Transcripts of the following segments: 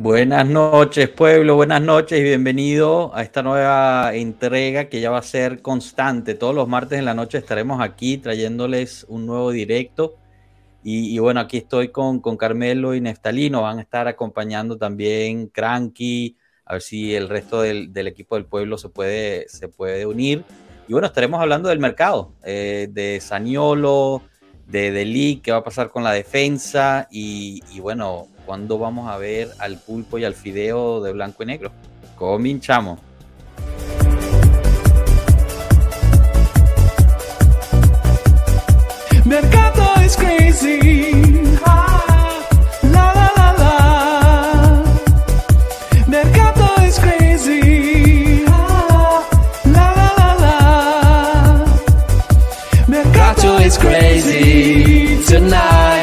Buenas noches, pueblo, buenas noches y bienvenido a esta nueva entrega que ya va a ser constante. Todos los martes en la noche estaremos aquí trayéndoles un nuevo directo. Y, bueno, aquí estoy con, con, Carmelo y Neftalino. Van a estar acompañando también Cranky, a ver si el resto del, equipo del pueblo se puede, se puede unir. Y bueno, estaremos hablando del mercado, eh, de Saniolo, de Deli, qué va a pasar con la defensa y bueno, ¿Cuándo vamos a ver al pulpo y al fideo de blanco y negro? Cominchamos. Mercado es crazy. la la la la. Mercado es crazy. la la la la. Mercado es crazy tonight.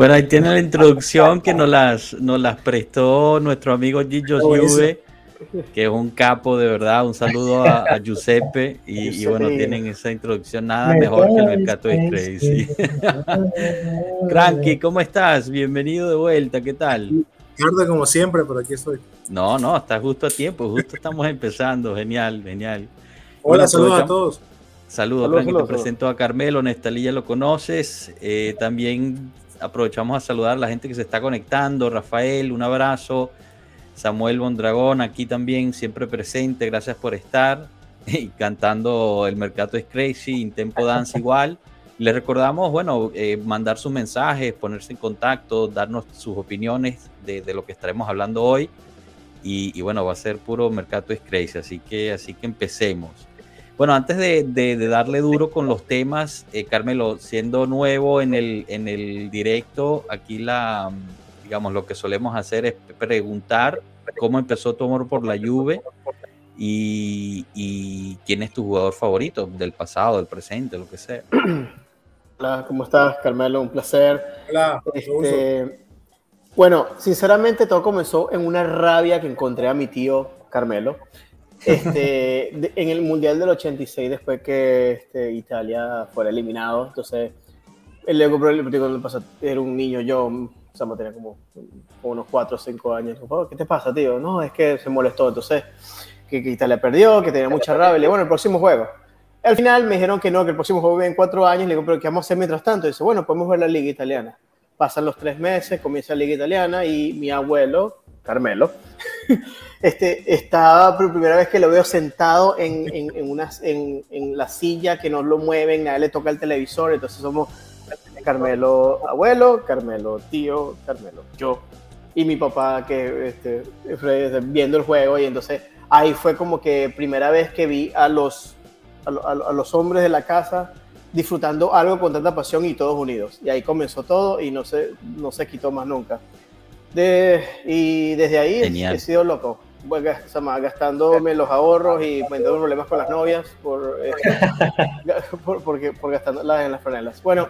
Bueno, ahí tiene la introducción que nos las, nos las prestó nuestro amigo Gillo Juve, que es un capo de verdad. Un saludo a, Giuseppe. Y, bueno, tienen esa introducción nada mejor que el Mercato de Crazy. Cranky, ¿cómo estás? Bienvenido de vuelta, ¿qué tal? Tarde como siempre, pero aquí estoy. No, no, está justo a tiempo, justo estamos empezando. Genial, genial. Hola, saludos a todos. Saludos, Cranky, te presento a Carmelo, Nestalí ya lo conoces. Eh, también aprovechamos a saludar a la gente que se está conectando. Rafael, un abrazo. Samuel Bondragón, aquí también, siempre presente. Gracias por estar. Y cantando El Mercado es Crazy, Intempo Dance igual. Les recordamos, bueno, eh, mandar sus mensajes, ponerse en contacto, darnos sus opiniones de, lo que estaremos hablando hoy. Y, y, bueno, va a ser puro Mercado es Crazy, así que, así que empecemos. Bueno, antes de, darle duro con los temas, eh, Carmelo, siendo nuevo en el, en el directo, aquí la, digamos, lo que solemos hacer es preguntar cómo empezó tu amor por la Juve y, quién es tu jugador favorito del pasado, del presente, lo que sea. Hola, ¿cómo estás, Carmelo? Un placer. Hola. Este, bueno, sinceramente todo comenzó en una rabia que encontré a mi tío Carmelo este, en el Mundial del 86, después que este, Italia fuera eliminado, entonces el Lego cuando pasó, era un niño, yo, o sea, tenía como unos 4 o 5 años. ¿Qué te pasa, tío? No, es que se molestó, entonces, que, Italia perdió, que tenía mucha rabia. Le bueno, el próximo juego. Al final me dijeron que no, que el próximo juego viene en 4 años. Le digo, pero ¿qué vamos a hacer mientras tanto? Y dice, bueno, podemos ver la Liga Italiana. Pasan los 3 meses, comienza la Liga Italiana y mi abuelo, Carmelo, este, estaba por primera vez que lo veo sentado en, en, en, en, la silla que no lo mueven, nadie le toca el televisor, entonces somos Carmelo abuelo, Carmelo tío, Carmelo yo y mi papá que este, viendo el juego y entonces ahí fue como que primera vez que vi a los, a, los hombres de la casa disfrutando algo con tanta pasión y todos unidos. Y ahí comenzó todo y no se, no se quitó más nunca. De, y desde ahí he, sido loco. gastándome los ahorros y teniendo problemas con las novias por, este, por, porque, por gastándolas en las franelas. Bueno,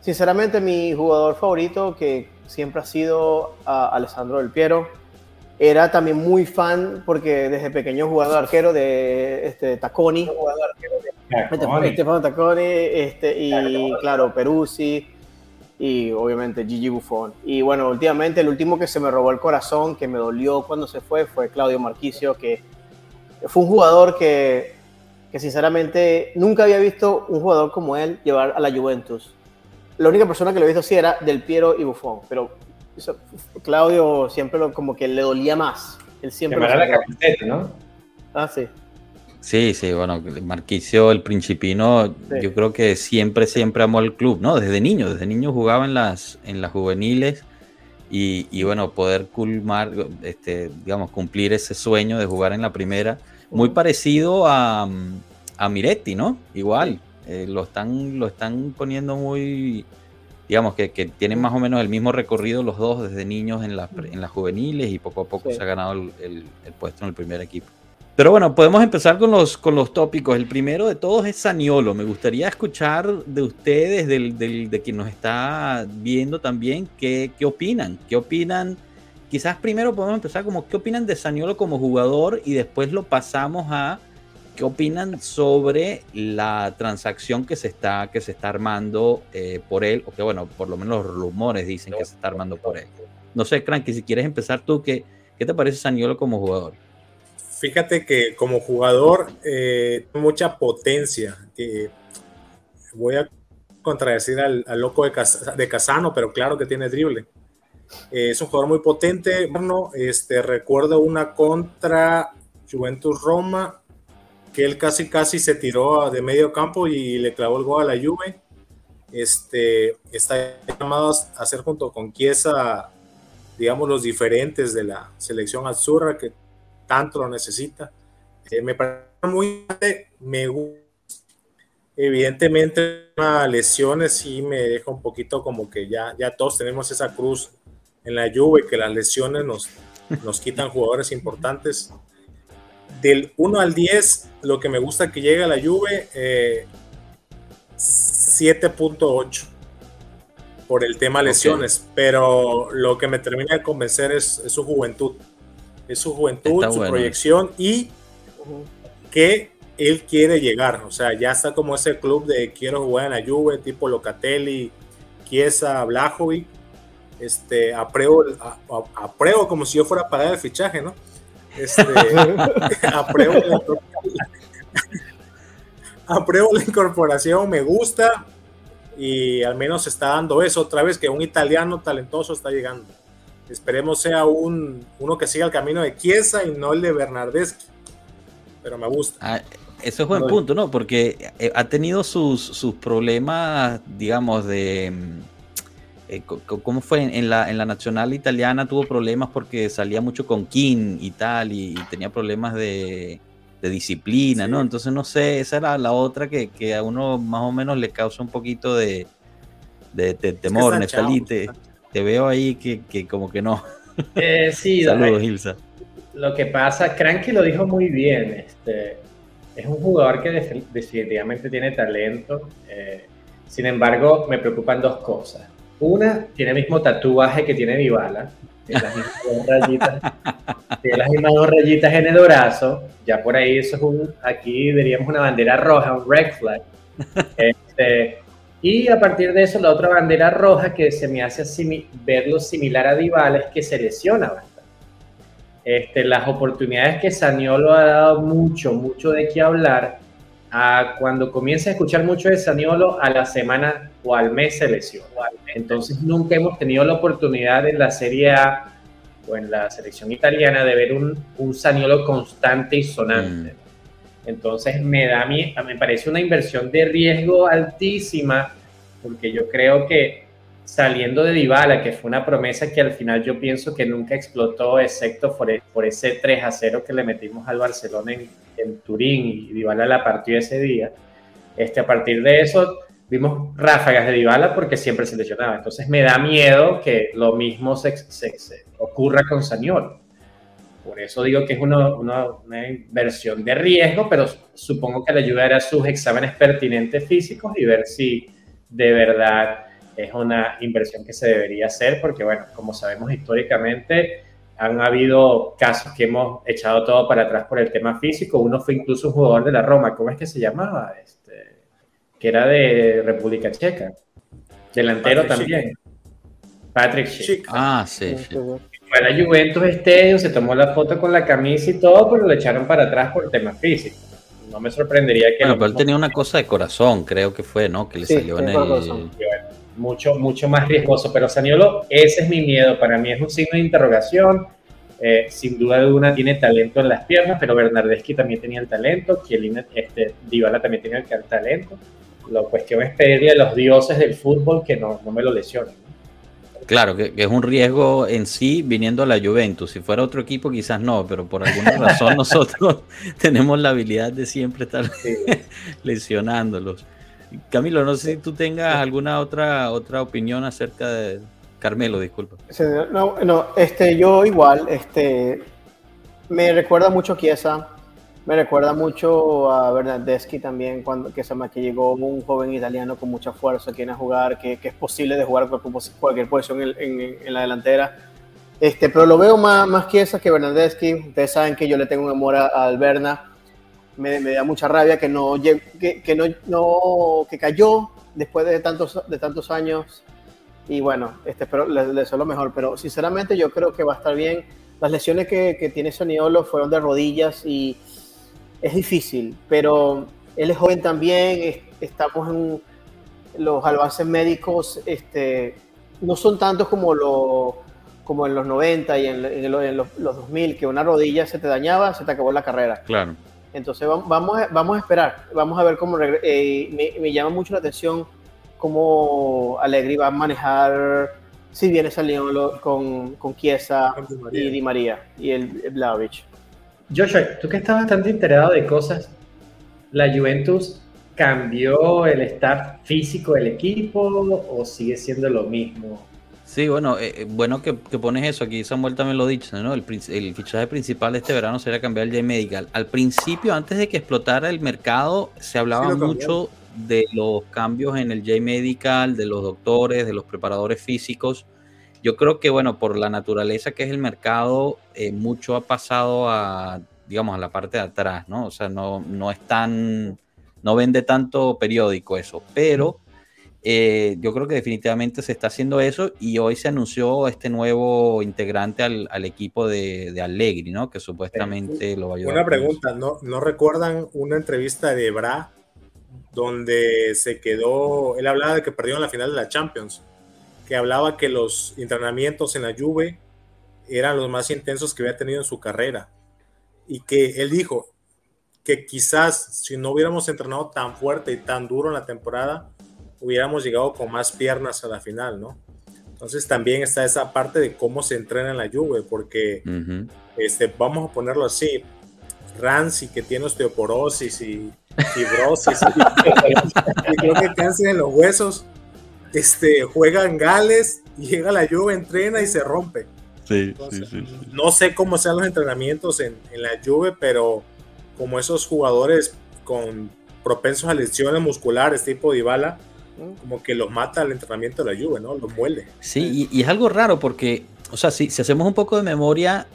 sinceramente mi jugador favorito, que siempre ha sido Alessandro Del Piero, era también muy fan porque desde pequeño jugaba arquero de este, Taconi. Estefano Taconi este, y claro, Peruzzi y obviamente Gigi Buffon. Y bueno, últimamente el último que se me robó el corazón, que me dolió cuando se fue, fue Claudio Marquicio, que fue un jugador que, que sinceramente nunca había visto un jugador como él llevar a la Juventus. La única persona que lo he visto así era Del Piero y Buffon, pero Claudio siempre lo, como que le dolía más. Él siempre... la camiseta, ¿no? Ah, sí. Sí, sí, bueno, Marquicio, el principino, yo creo que siempre, siempre amó el club, ¿no? Desde niño, desde niño jugaba en las, en las juveniles y, bueno, poder culmar, este, digamos, cumplir ese sueño de jugar en la primera, muy parecido a, a Miretti, ¿no? Igual, eh, lo, están, lo están poniendo muy, digamos que, tienen más o menos el mismo recorrido los dos desde niños en, en las juveniles y poco a poco se ha ganado el, puesto en el primer equipo. Pero bueno, podemos empezar con los, con los tópicos. El primero de todos es Saniolo. Me gustaría escuchar de ustedes, del, de quien nos está viendo también, qué, qué opinan. ¿Qué opinan? Quizás primero podemos empezar como qué opinan de Saniolo como jugador y después lo pasamos a ¿Qué opinan sobre la transacción que se está, que se está armando eh, por él? O que, bueno, por lo menos los rumores dicen que se está armando por él. No sé, Cranky, si quieres empezar tú, ¿qué, qué te parece Saniolo como jugador? Fíjate que como jugador, eh, mucha potencia. voy a contradecir al, loco de, de, Casano, pero claro que tiene drible. Eh, es un jugador muy potente. Bueno, este, recuerdo una contra Juventus Roma que él casi casi se tiró de medio campo y le clavó el gol a la Juve. Este, está llamado a hacer junto con Chiesa, digamos, los diferentes de la selección azurra que tanto lo necesita. Eh, me parece muy me Evidentemente, las lesiones sí me deja un poquito como que ya, ya todos tenemos esa cruz en la Juve, que las lesiones nos, nos quitan jugadores importantes. Del 1 al 10, lo que me gusta que llegue a la 7.8 eh, por el tema lesiones, pero lo que me termina de convencer es, su juventud, es su juventud, su proyección y que él quiere llegar, o sea, ya está como ese club de quiero jugar en la Juve, tipo Locatelli, Chiesa, Blajovic, este, apruebo, apruebo como si yo fuera a pagar el fichaje, ¿no? Este, apruebo, la incorporación, me gusta y al menos se está dando eso otra vez, que un italiano talentoso está llegando. Esperemos sea un, uno que siga el camino de Chiesa y no el de Bernardeschi. Pero me gusta. Ah, eso es buen punto, ¿no? Porque eh, ha tenido sus, sus problemas, digamos, de eh, ¿Cómo fue en la, en la nacional italiana? Tuvo problemas porque salía mucho con King y tal, y, tenía problemas de, disciplina, ¿no? Entonces, no sé, esa era la otra que, a uno más o menos le causa un poquito de, de, temor, Neftalí. Te, veo ahí que, como que no. Eh, sí, Saludos, Ilsa. Lo que pasa, Cranky lo dijo muy bien. Este, es un jugador que definitivamente tiene talento. Eh, sin embargo, me preocupan dos cosas. Una tiene el mismo tatuaje que tiene Dybala, tiene las mismas dos rayitas, tiene las mismas dos rayitas en el brazo. Ya por ahí eso es un, aquí diríamos una bandera roja, un red flag. Este, y a partir de eso, la otra bandera roja que se me hace verlo similar a Dybala es que se lesiona bastante. Este, las oportunidades que Saniolo ha dado mucho, mucho de qué hablar, a cuando comienza a escuchar mucho de Saniolo, a la semana o al mes se lesiona. Entonces nunca hemos tenido la oportunidad en la Serie A o en la selección italiana de ver un, un Saniolo constante y sonante. Mm. Entonces me da a mí, me parece una inversión de riesgo altísima, porque yo creo que saliendo de Dybala, que fue una promesa que al final yo pienso que nunca explotó, excepto por, e, ese 3 a 0 que le metimos al Barcelona en, Turín y Dybala la partió ese día. Este, a partir de eso vimos ráfagas de Dybala porque siempre se lesionaba. Entonces me da miedo que lo mismo se, ocurra con Saniolo. Por eso digo que es una, una, inversión de riesgo, pero supongo que le ayudará a sus exámenes pertinentes físicos y ver si de verdad es una inversión que se debería hacer, porque bueno, como sabemos históricamente, han habido casos que hemos echado todo para atrás por el tema físico. Uno fue incluso un jugador de la Roma, ¿cómo es que se llamaba? Este, que era de República Checa. Delantero también. Patrick Schick. Ah, sí. sí. Fue a la Juventus este, se tomó la foto con la camisa y todo, pero lo echaron para atrás por el tema físico. No me sorprendería que... Bueno, pero él tenía una cosa de corazón, creo que fue, ¿no? Que le salió en el mucho, mucho más riesgoso. Pero Saniolo, ese es mi miedo. Para mí es un signo de interrogación. Eh, sin duda alguna tiene talento en las piernas, pero Bernardeschi también tenía el talento, Chiellini, este, Dybala también tenía el talento. La cuestión es pedirle a los dioses del fútbol que no, no me lo lesionen. Claro, que, es un riesgo en sí viniendo a la Juventus. Si fuera otro equipo, quizás no, pero por alguna razón nosotros tenemos la habilidad de siempre estar lesionándolos. Camilo, no sé si tú tengas alguna otra, otra opinión acerca de Carmelo, disculpa. No, no, este, yo igual, este, me recuerda mucho a Chiesa, me recuerda mucho a Bernardeschi también, cuando, que, se que llegó un joven italiano con mucha fuerza, que viene a jugar, que, que es posible de jugar cualquier posición en, en, la delantera. Este, pero lo veo más, más Chiesa que Bernardeschi. Ustedes saben que yo le tengo un amor a, Alberna. Me, me, da mucha rabia que no, que, que no, no, que cayó después de tantos, de tantos años. Y bueno, este, espero le, le lo mejor. Pero sinceramente yo creo que va a estar bien. Las lesiones que, que tiene Soniolo fueron de rodillas y es difícil, pero él es joven también, estamos en los avances médicos, este, no son tantos como, lo, como en los 90 y en, los, 2000, que una rodilla se te dañaba, se te acabó la carrera. Claro. Entonces vamos, a, vamos a esperar, vamos a ver cómo eh, me, llama mucho la atención cómo Allegri va a manejar si viene saliendo con, con Chiesa y Di María y el, el Joshua, tú que estás bastante enterado de cosas, ¿la Juventus cambió el staff físico del equipo o sigue siendo lo mismo? Sí, bueno, eh, eh, bueno que, pones eso, aquí Samuel también lo ha dicho, ¿no? El, fichaje principal de este verano sería cambiar el J-Medical. Al principio, antes de que explotara el mercado, se hablaba mucho de los cambios en el J-Medical, de los doctores, de los preparadores físicos. Yo creo que, bueno, por la naturaleza que es el mercado, eh, mucho ha pasado a, digamos, a la parte de atrás, ¿no? O sea, no, no es tan, no vende tanto periódico eso, pero eh, yo creo que definitivamente se está haciendo eso y hoy se anunció este nuevo integrante al, equipo de, de, Allegri, ¿no? Que supuestamente lo va a ayudar. Una pregunta, ¿no, ¿no recuerdan una entrevista de Bra donde se quedó, él hablaba de que perdió en la final de la Champions? Que hablaba que los entrenamientos en la Juve eran los más intensos que había tenido en su carrera y que él dijo que quizás si no hubiéramos entrenado tan fuerte y tan duro en la temporada, hubiéramos llegado con más piernas a la final, ¿no? Entonces también está esa parte de cómo se entrena en la Juve, porque este, vamos a ponerlo así, Rancy que tiene osteoporosis y fibrosis y, creo que cáncer en los huesos, este, juega en Gales, llega a la Juve, entrena y se rompe. Sí, sí, sí, No sé cómo sean los entrenamientos en, la Juve, pero como esos jugadores con propensos a lesiones musculares tipo Dybala, como que los mata el entrenamiento de la Juve, ¿no? Los muele. Sí, y, es algo raro porque, o sea, si, si hacemos un poco de memoria,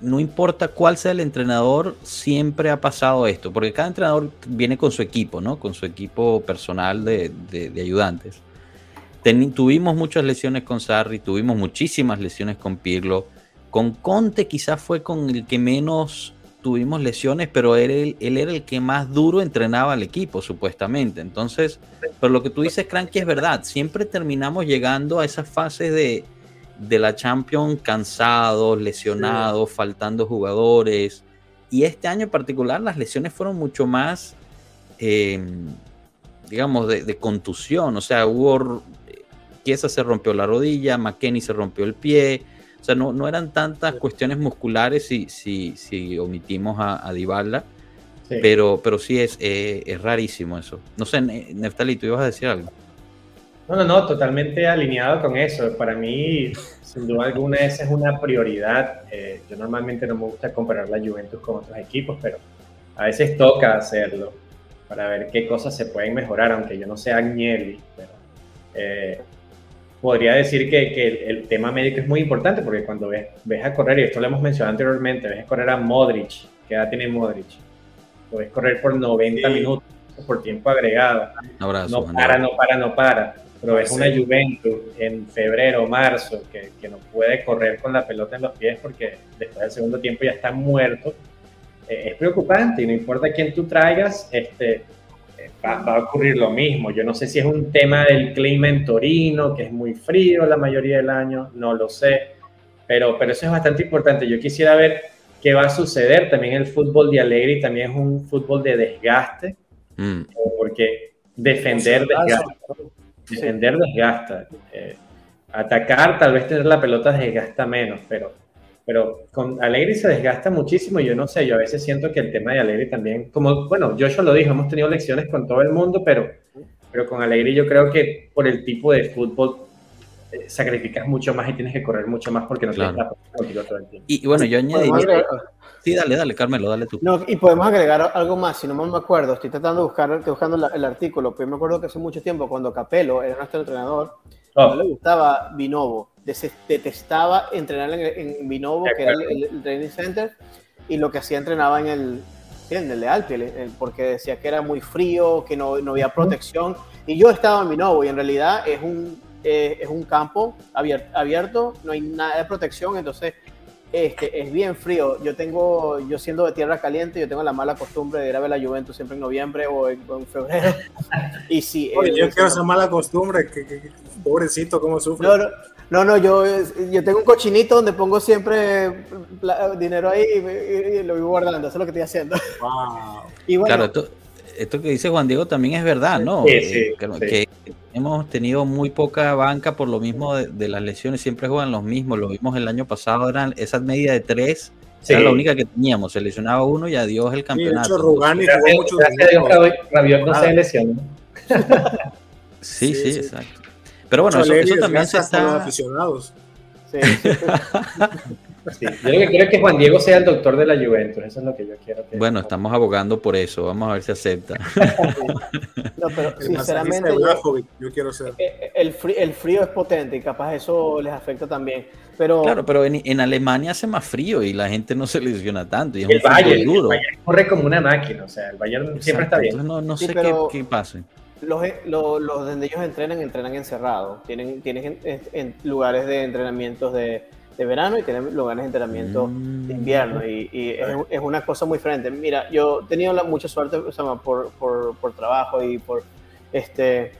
no importa cuál sea el entrenador, siempre ha pasado esto, porque cada entrenador viene con su equipo, ¿no? Con su equipo personal de, de ayudantes tuvimos muchas lesiones con Sarri, tuvimos muchísimas lesiones con Pirlo. Con Conte quizás fue con el que menos tuvimos lesiones, pero él, él, era el que más duro entrenaba al equipo, supuestamente. Entonces, pero lo que tú dices, Cranky, es verdad. Siempre terminamos llegando a esas fases de, de la Champions cansados, lesionados, faltando jugadores. Y este año en particular las lesiones fueron mucho más, eh, digamos, de, de, contusión. O sea, hubo Chiesa se rompió la rodilla, McKenny se rompió el pie. O sea, no, no eran tantas cuestiones musculares si, si, si omitimos a, a Dybala. Pero, pero sí es, eh, es rarísimo eso. No sé, Neftali, ¿tú ibas a decir algo? No, no, no, totalmente alineado con eso. Para mí, sin duda alguna, esa es una prioridad. Eh, yo normalmente no me gusta comparar la Juventus con otros equipos, pero a veces toca hacerlo para ver qué cosas se pueden mejorar, aunque yo no sea Agnelli. Pero, eh, podría decir que, que el, tema médico es muy importante porque cuando ves, ves a correr, y esto lo hemos mencionado anteriormente, ves a correr a Modric, ¿qué edad tiene Modric? Lo ves correr por 90 minutos, por tiempo agregado. no para, no para, no para. Pero ves una Juventus en febrero, marzo, que, que, no puede correr con la pelota en los pies porque después del segundo tiempo ya está muerto. Eh, es preocupante y no importa quién tú traigas, este, va, a ocurrir lo mismo. Yo no sé si es un tema del clima en Torino, que es muy frío la mayoría del año, no lo sé, pero, pero eso es bastante importante. Yo quisiera ver qué va a suceder. También el fútbol de Alegri también es un fútbol de desgaste, mm. porque defender desgasta. Defender desgasta. Eh, atacar, tal vez tener la pelota desgasta menos, pero pero con Alegri se desgasta muchísimo. Yo no sé, yo a veces siento que el tema de Alegri también, como, bueno, Joshua lo dijo, hemos tenido lecciones con todo el mundo, pero, pero con Alegre yo creo que por el tipo de fútbol eh, sacrificas mucho más y tienes que correr mucho más porque no tienes la contigo todo el tiempo. Y, bueno, yo añadiría... Sí, dale, dale, Carmelo, dale tú. No, y podemos agregar algo más, si no me acuerdo, estoy tratando de buscar, estoy buscando el artículo, pero me acuerdo que hace mucho tiempo, cuando Capello era nuestro entrenador, no le gustaba Vinovo, detestaba entrenar en, en Vinovo, que era el, training center, y lo que hacía entrenaba en el, en el de Alpie, porque decía que era muy frío, que no, no había protección, y yo estaba en Vinovo, y en realidad es un, eh, es un campo abierto, abierto, no hay nada de protección, entonces este, es bien frío. Yo tengo, yo siendo de tierra caliente, yo tengo la mala costumbre de ir a ver la Juventus siempre en noviembre o en, febrero. y sí, Oye, yo quiero esa mala costumbre, que, pobrecito, cómo sufre. No, no, yo, yo tengo un cochinito donde pongo siempre dinero ahí y, lo voy guardando, eso es lo que estoy haciendo. Y bueno, claro, esto, que dice Juan Diego también es verdad, ¿no? Sí, sí, que, hemos tenido muy poca banca por lo mismo de, las lesiones, siempre juegan los mismos, lo vimos el año pasado, eran esas medidas de tres, era la única que teníamos, se lesionaba uno y adiós el campeonato. Sí, Rugani jugó mucho Rabiot no se lesionó. Sí, sí, exacto. Pero bueno, eso, eso, también se está... aficionados. Sí, Yo lo que quiero es que Juan Diego sea el doctor de la Juventus, eso es lo que yo quiero. bueno, estamos abogando por eso, vamos a ver si acepta. no, pero sinceramente, yo, quiero ser. Eh, eh, el frío, el frío es potente y capaz eso les afecta también. Pero, claro, pero en, Alemania hace más frío y la gente no se lesiona tanto. Y es el, Bayern, duro. corre como una máquina, o sea, el Bayern siempre está bien. no, no sé qué, qué pasa los, los, los, donde ellos entrenan, entrenan encerrados. Tienen, tienen en, lugares de entrenamientos de, de, verano y tienen lugares de entrenamiento de mm. invierno. Y, y es, es, una cosa muy diferente. Mira, yo he tenido mucha suerte o sea, por, por, por, trabajo y por este,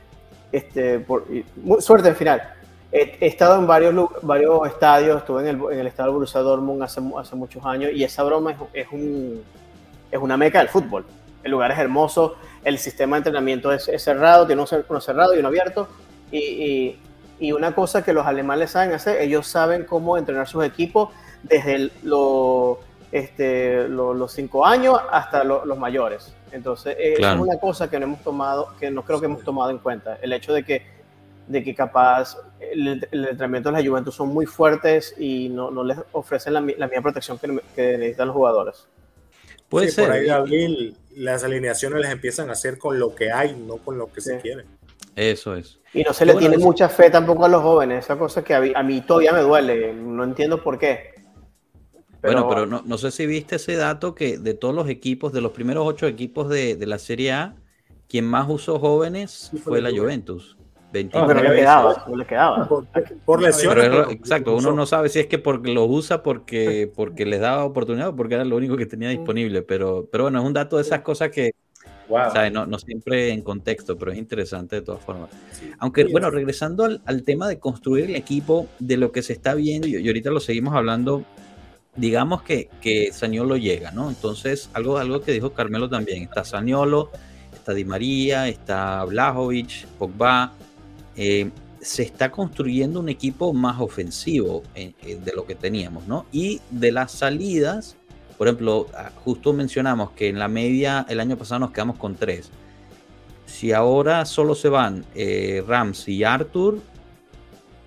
este por, suerte en final. He, estado en varios, varios estadios, estuve en el, en el estadio Borussia Dortmund hace, hace muchos años y esa broma es, es, un, es una meca del fútbol. El lugar es hermoso, el sistema de entrenamiento es, cerrado, tiene uno cerrado y uno abierto. Y, y, una cosa que los alemanes saben hacer, ellos saben cómo entrenar sus equipos desde lo, este, los cinco años hasta los mayores. Entonces, es una cosa que no hemos tomado, que no creo que hemos tomado en cuenta. El hecho de que, de que capaz el, entrenamiento de la Juventus son muy fuertes y no, no les ofrecen la, la misma protección que, que necesitan los jugadores. Puede ser. Por ahí, Gabriel, las alineaciones las empiezan a hacer con lo que hay, no con lo que se quiere. Eso es. Y no se le tiene mucha fe tampoco a los jóvenes, esa cosa que a mí, todavía me duele, no entiendo por qué. bueno, pero no, no, sé si viste ese dato que de todos los equipos, de los primeros ocho equipos de, de la Serie A, quien más usó jóvenes fue la Juventus. 20 pero le quedaba, le quedaba. Por, lesión. exacto, uno no sabe si es que porque lo usa porque, porque les daba oportunidad o porque era lo único que tenía disponible. Pero, pero bueno, es un dato de esas cosas que No, no, siempre en contexto, pero es interesante de todas formas. Aunque, bueno, regresando al, al, tema de construir el equipo, de lo que se está viendo, y, ahorita lo seguimos hablando, digamos que, que Saniolo llega, ¿no? Entonces, algo, algo que dijo Carmelo también, está Saniolo, está Di María, está Blajovic, Pogba, eh, se está construyendo un equipo más ofensivo eh, eh, de lo que teníamos, ¿no? Y de las salidas, por ejemplo, ah, justo mencionamos que en la media el año pasado nos quedamos con tres. Si ahora solo se van Rams y Arthur,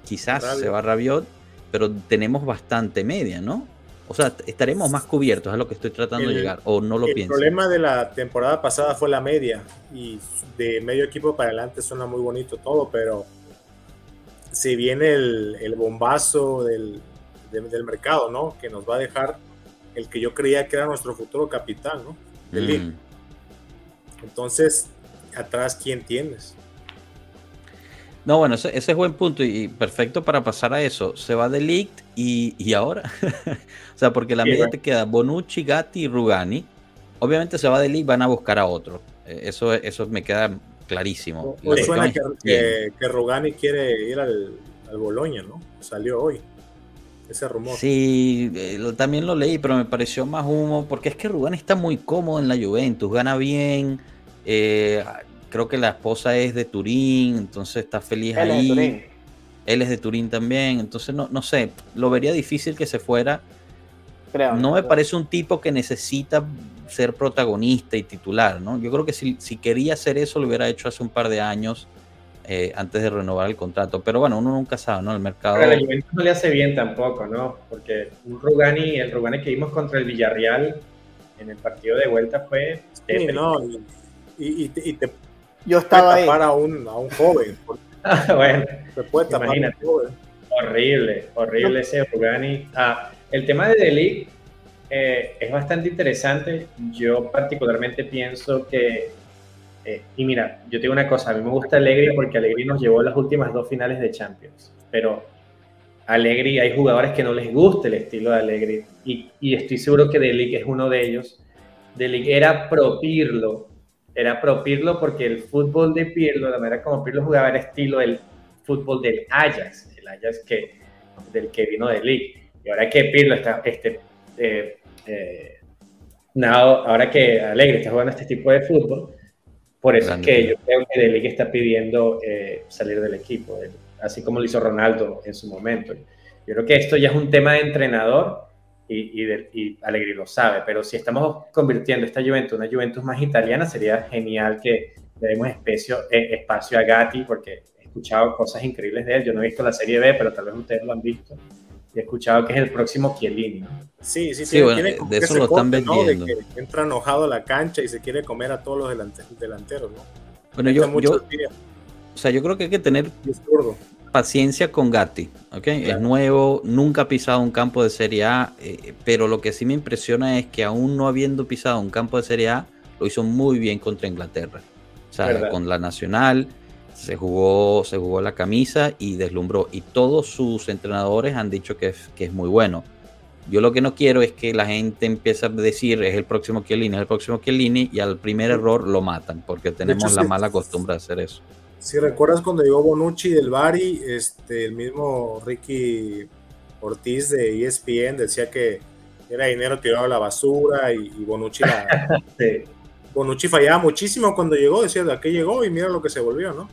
quizás se va Rabiot, pero tenemos bastante media, ¿no? O sea, estaremos más cubiertos, es lo que estoy tratando de llegar, o no lo pienso. El problema de la temporada pasada fue la media, y de medio equipo para adelante suena muy bonito todo, pero si viene el, bombazo del, mercado, ¿no? Que nos va a dejar el que yo creía que era nuestro futuro capitán, ¿no? Mm. Entonces, atrás, ¿quién tienes? No, bueno, ese, es buen punto y perfecto para pasar a eso. Se va de Ligt y, y ahora. o sea, porque la media te queda Bonucci, Gatti y Rugani. Obviamente se va de Ligt, van a buscar a otro. Eh, eso, eso me queda clarísimo. Pues suena que, Rugani quiere ir al, al Boloña, ¿no? Salió hoy ese rumor. Sí, eh, también lo leí, pero me pareció más humo, porque es que Rugani está muy cómodo en la Juventus, gana bien, eh, creo que la esposa es de Turín, entonces está feliz ahí. Él es de Turín también, entonces no, no sé, lo vería difícil que se fuera. no me parece un tipo que necesita ser protagonista y titular, ¿no? Yo creo que si, si quería hacer eso lo hubiera hecho hace un par de años eh, antes de renovar el contrato. Pero bueno, uno nunca sabe, ¿no? El mercado. Pero no le hace bien tampoco, ¿no? Porque un Rugani, el Rugani que vimos contra el Villarreal en el partido de vuelta fue. Sí, no, y, te, Yo estaba tapar A, un, a un joven. bueno, imagínate. Horrible, horrible ese Rugani. Ah, el tema de Delic eh, es bastante interesante. Yo particularmente pienso que, eh, y mira, yo tengo una cosa, a mí me gusta Allegri porque Allegri nos llevó a las últimas dos finales de Champions, pero Allegri hay jugadores que no les gusta el estilo de Allegri y, y estoy seguro que Delic es uno de ellos. Delic era pro Pirlo, era pro Pirlo porque el fútbol de Pirlo, la manera como Pirlo jugaba era estilo el fútbol del Ajax, el Ajax que, del que vino Delic. Y ahora que Pirlo está, este, eh, eh, ahora que Alegre está jugando este tipo de fútbol, por eso es que yo creo que Delic está pidiendo eh, salir del equipo, así como lo hizo Ronaldo en su momento. Yo creo que esto ya es un tema de entrenador y, y, Alegre lo sabe, pero si estamos convirtiendo esta Juventus en una Juventus más italiana, sería genial que le demos espacio, espacio a Gatti, porque he escuchado cosas increíbles de él. Yo no he visto la serie B, pero tal vez ustedes lo han visto he escuchado que es el próximo Chiellini, Sí, sí, sí. de eso lo están vendiendo. que entra enojado a la cancha y se quiere comer a todos los delanteros, ¿no? Bueno, yo, yo o sea, yo creo que hay que tener paciencia con Gatti, ¿ok? Es nuevo, nunca ha pisado un campo de Serie A, eh, pero lo que sí me impresiona es que aún no habiendo pisado un campo de Serie A, lo hizo muy bien contra Inglaterra. O sea, con la Nacional, se jugó, se jugó la camisa y deslumbró. Y todos sus entrenadores han dicho que es, que es muy bueno. Yo lo que no quiero es que la gente empiece a decir es el próximo Chiellini, es el próximo Chiellini y al primer error lo matan, porque tenemos la mala costumbre de hacer eso. Si recuerdas cuando llegó Bonucci del Bari, este, el mismo Ricky Ortiz de ESPN decía que era dinero tirado a la basura y, Bonucci, Bonucci fallaba muchísimo cuando llegó, decía de qué llegó y mira lo que se volvió, ¿no?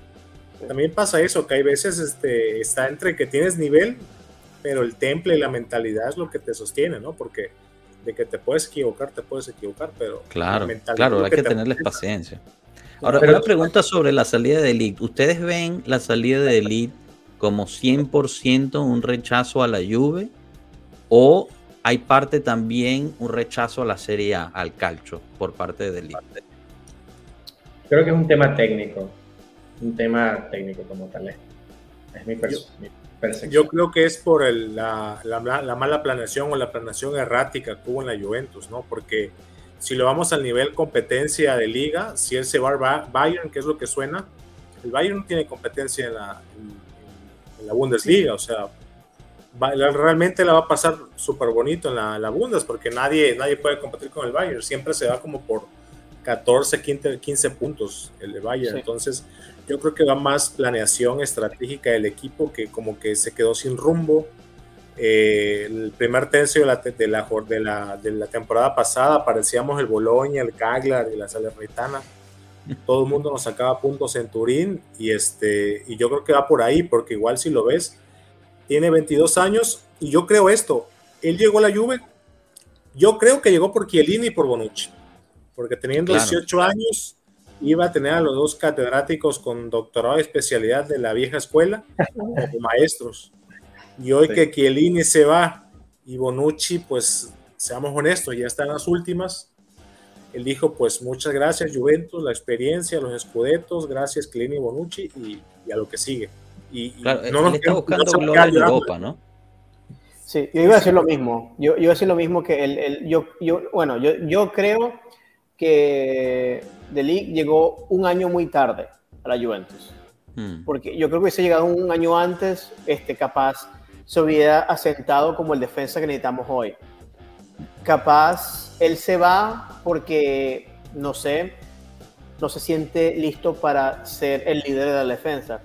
También pasa eso, que hay veces este, está entre que tienes nivel, pero el temple y la mentalidad es lo que te sostiene, ¿no? Porque de que te puedes equivocar, te puedes equivocar, pero... Claro, claro, hay que, tenerles paciencia. Ahora, una pregunta sobre la salida de Elite. ¿Ustedes ven la salida de Elite como 100% un rechazo a la Juve o hay parte también un rechazo a la Serie A, al calcio, por parte de Elite? Creo que es un tema técnico un tema técnico como tal. Es mi, percepción. Yo creo que es por la, la, mala planeación o la planeación errática que hubo en la Juventus, ¿no? Porque si lo vamos al nivel competencia de liga, si él se va a Bayern, que es lo que suena, el Bayern no tiene competencia en la, en, la Bundesliga, o sea, realmente la va a pasar súper bonito en la, la Bundes, porque nadie, nadie puede competir con el Bayern, siempre se va como por 14, 15, 15 puntos el de Bayern, entonces yo creo que va más planeación estratégica del equipo que como que se quedó sin rumbo. Eh, el primer tercio de la, de la, de, la, temporada pasada parecíamos el Boloña, el Caglar y la Salernitana. Todo el mundo nos sacaba puntos en Turín y, este, y yo creo que va por ahí, porque igual si lo ves, tiene 22 años y yo creo esto, él llegó a la Juve, yo creo que llegó por Chiellini y por Bonucci, porque teniendo 18 años iba a tener a los dos catedráticos con doctorado de especialidad de la vieja escuela como maestros. Y hoy que Chiellini se va y Bonucci, pues seamos honestos, ya está en las últimas. Él dijo, pues muchas gracias Juventus, la experiencia, los escudetos, gracias Chiellini y Bonucci y, a lo que sigue. Y, no nos está buscando gloria en Europa, ¿no? Sí, yo iba a decir lo mismo. Yo, yo iba a decir lo mismo que el, yo, yo, bueno, yo, yo creo que De llegó un año muy tarde a la Juventus. Hmm. Porque yo creo que si llegado un año antes, este, capaz se hubiera asentado como el defensa que necesitamos hoy. Capaz él se va porque, no sé, no se siente listo para ser el líder de la defensa.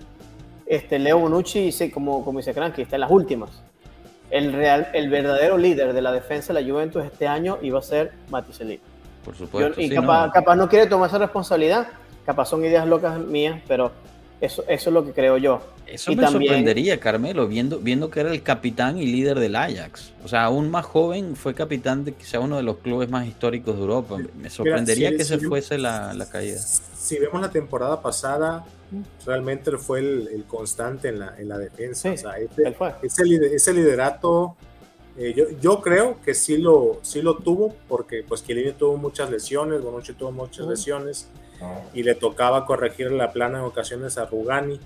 Este, Leo Bonucci dice, como, como dice Cranky, está en las últimas. El, real, el verdadero líder de la defensa de la Juventus este año iba a ser Maticelli. Por supuesto. y capaz, no. quiere tomar esa responsabilidad. Capaz son ideas locas mías, pero Eso, eso es lo que creo yo. Eso me sorprendería, Carmelo, viendo, viendo que era el capitán y líder del Ajax. O sea, aún más joven fue capitán de quizá uno de los clubes más históricos de Europa. Me sorprendería que se fuese la, caída. Si vemos la temporada pasada, realmente fue el, constante en la, en la defensa. o sea, ese, ese, liderato, eh, yo, yo, creo que sí lo, sí lo tuvo, porque pues Chiellini tuvo muchas lesiones, Bonucci tuvo muchas lesiones, y le tocaba corregir la plana en ocasiones a Rugani.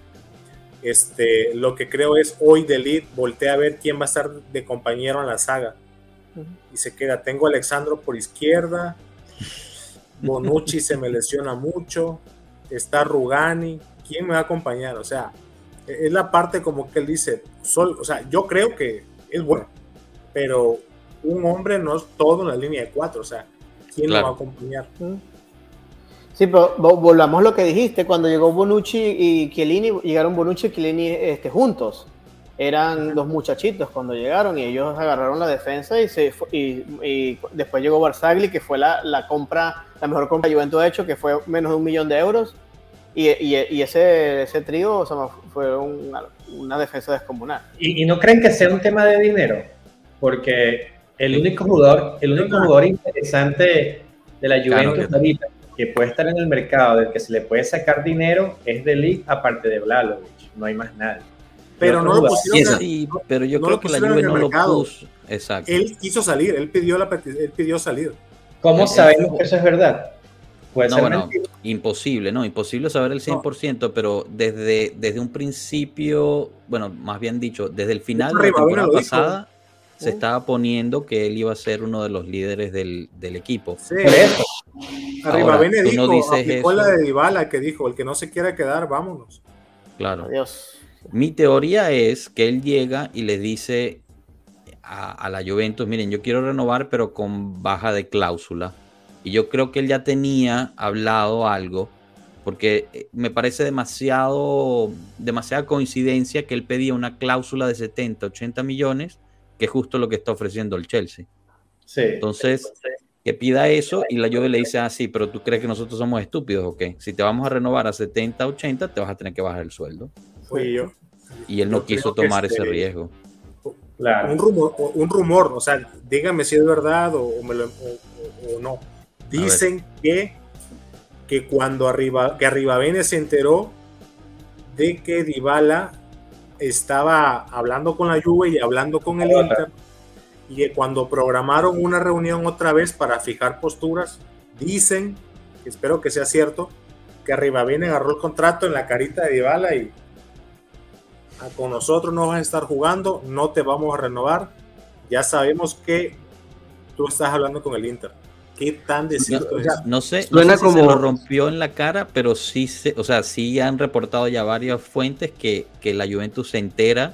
Este, lo que creo es hoy de lead, voltea a ver quién va a estar de compañero en la saga. Y se queda, tengo a Alexandro por izquierda, Bonucci se me lesiona mucho, está Rugani, ¿quién me va a acompañar? O sea, es la parte como que él dice, o sea, yo creo que es bueno, pero un hombre no es todo en la línea de cuatro, o sea, ¿quién me va a acompañar? Sí, pero volvamos a lo que dijiste, cuando llegó Bonucci y Chiellini, llegaron Bonucci y Chiellini este, juntos. Eran dos muchachitos cuando llegaron y ellos agarraron la defensa y, se, y, después llegó Barzagli, que fue la, la, compra, la mejor compra que Juventus ha hecho, que fue menos de un millón de euros. Y, y ese, ese trío fue una, una, defensa descomunal. ¿Y, no creen que sea un tema de dinero? Porque el único jugador, el único jugador interesante de la Juventus ahorita que puede estar en el mercado, del que se le puede sacar dinero, es de Lig aparte de Vlalovic. No hay más nada. Pero no lo pusieron. Sí, pero yo creo que la Juve no lo puso. Exacto. Él quiso salir, él pidió, la, él pidió salir. ¿Cómo sabemos que eso es verdad? Puede no, bueno, imposible, no, imposible saber el 100%, pero desde, desde un principio, bueno, más bien dicho, desde el final de la temporada pasada, se estaba poniendo que él iba a ser uno de los líderes del, del equipo. Sí. Arriba Bene dijo, no dices la de Dybala que dijo, el que no se quiera quedar, vámonos. Claro. Adiós. Mi teoría es que él llega y le dice a, a, la Juventus, miren, yo quiero renovar pero con baja de cláusula. Y yo creo que él ya tenía hablado algo, porque eh, me parece demasiado, demasiada coincidencia que él pedía una cláusula de 70, 80 millones que es justo lo que está ofreciendo el Chelsea. Sí. Entonces, que pida eso y la Juve le dice, ah, sí, pero tú crees que nosotros somos estúpidos o qué? Si te vamos a renovar a 70, 80, te vas a tener que bajar el sueldo. Fui yo. Y él no quiso tomar ese riesgo. Claro. Un rumor, un rumor, o sea, dígame si es verdad o, no. Dicen que, que cuando arriba, que arriba Bene se enteró de que Dybala estaba hablando con la Juve y hablando con el Inter y que cuando programaron una reunión otra vez para fijar posturas, dicen, espero que sea cierto, que arriba viene agarró el contrato en la carita de Dybala y con nosotros no vas a estar jugando, no te vamos a renovar, ya sabemos que tú estás hablando con el Inter. ¿Qué tan de cierto es? No sé, Suena como... se lo rompió en la cara, pero sí, se, o sea, sí han reportado ya varias fuentes que, que la Juventus se entera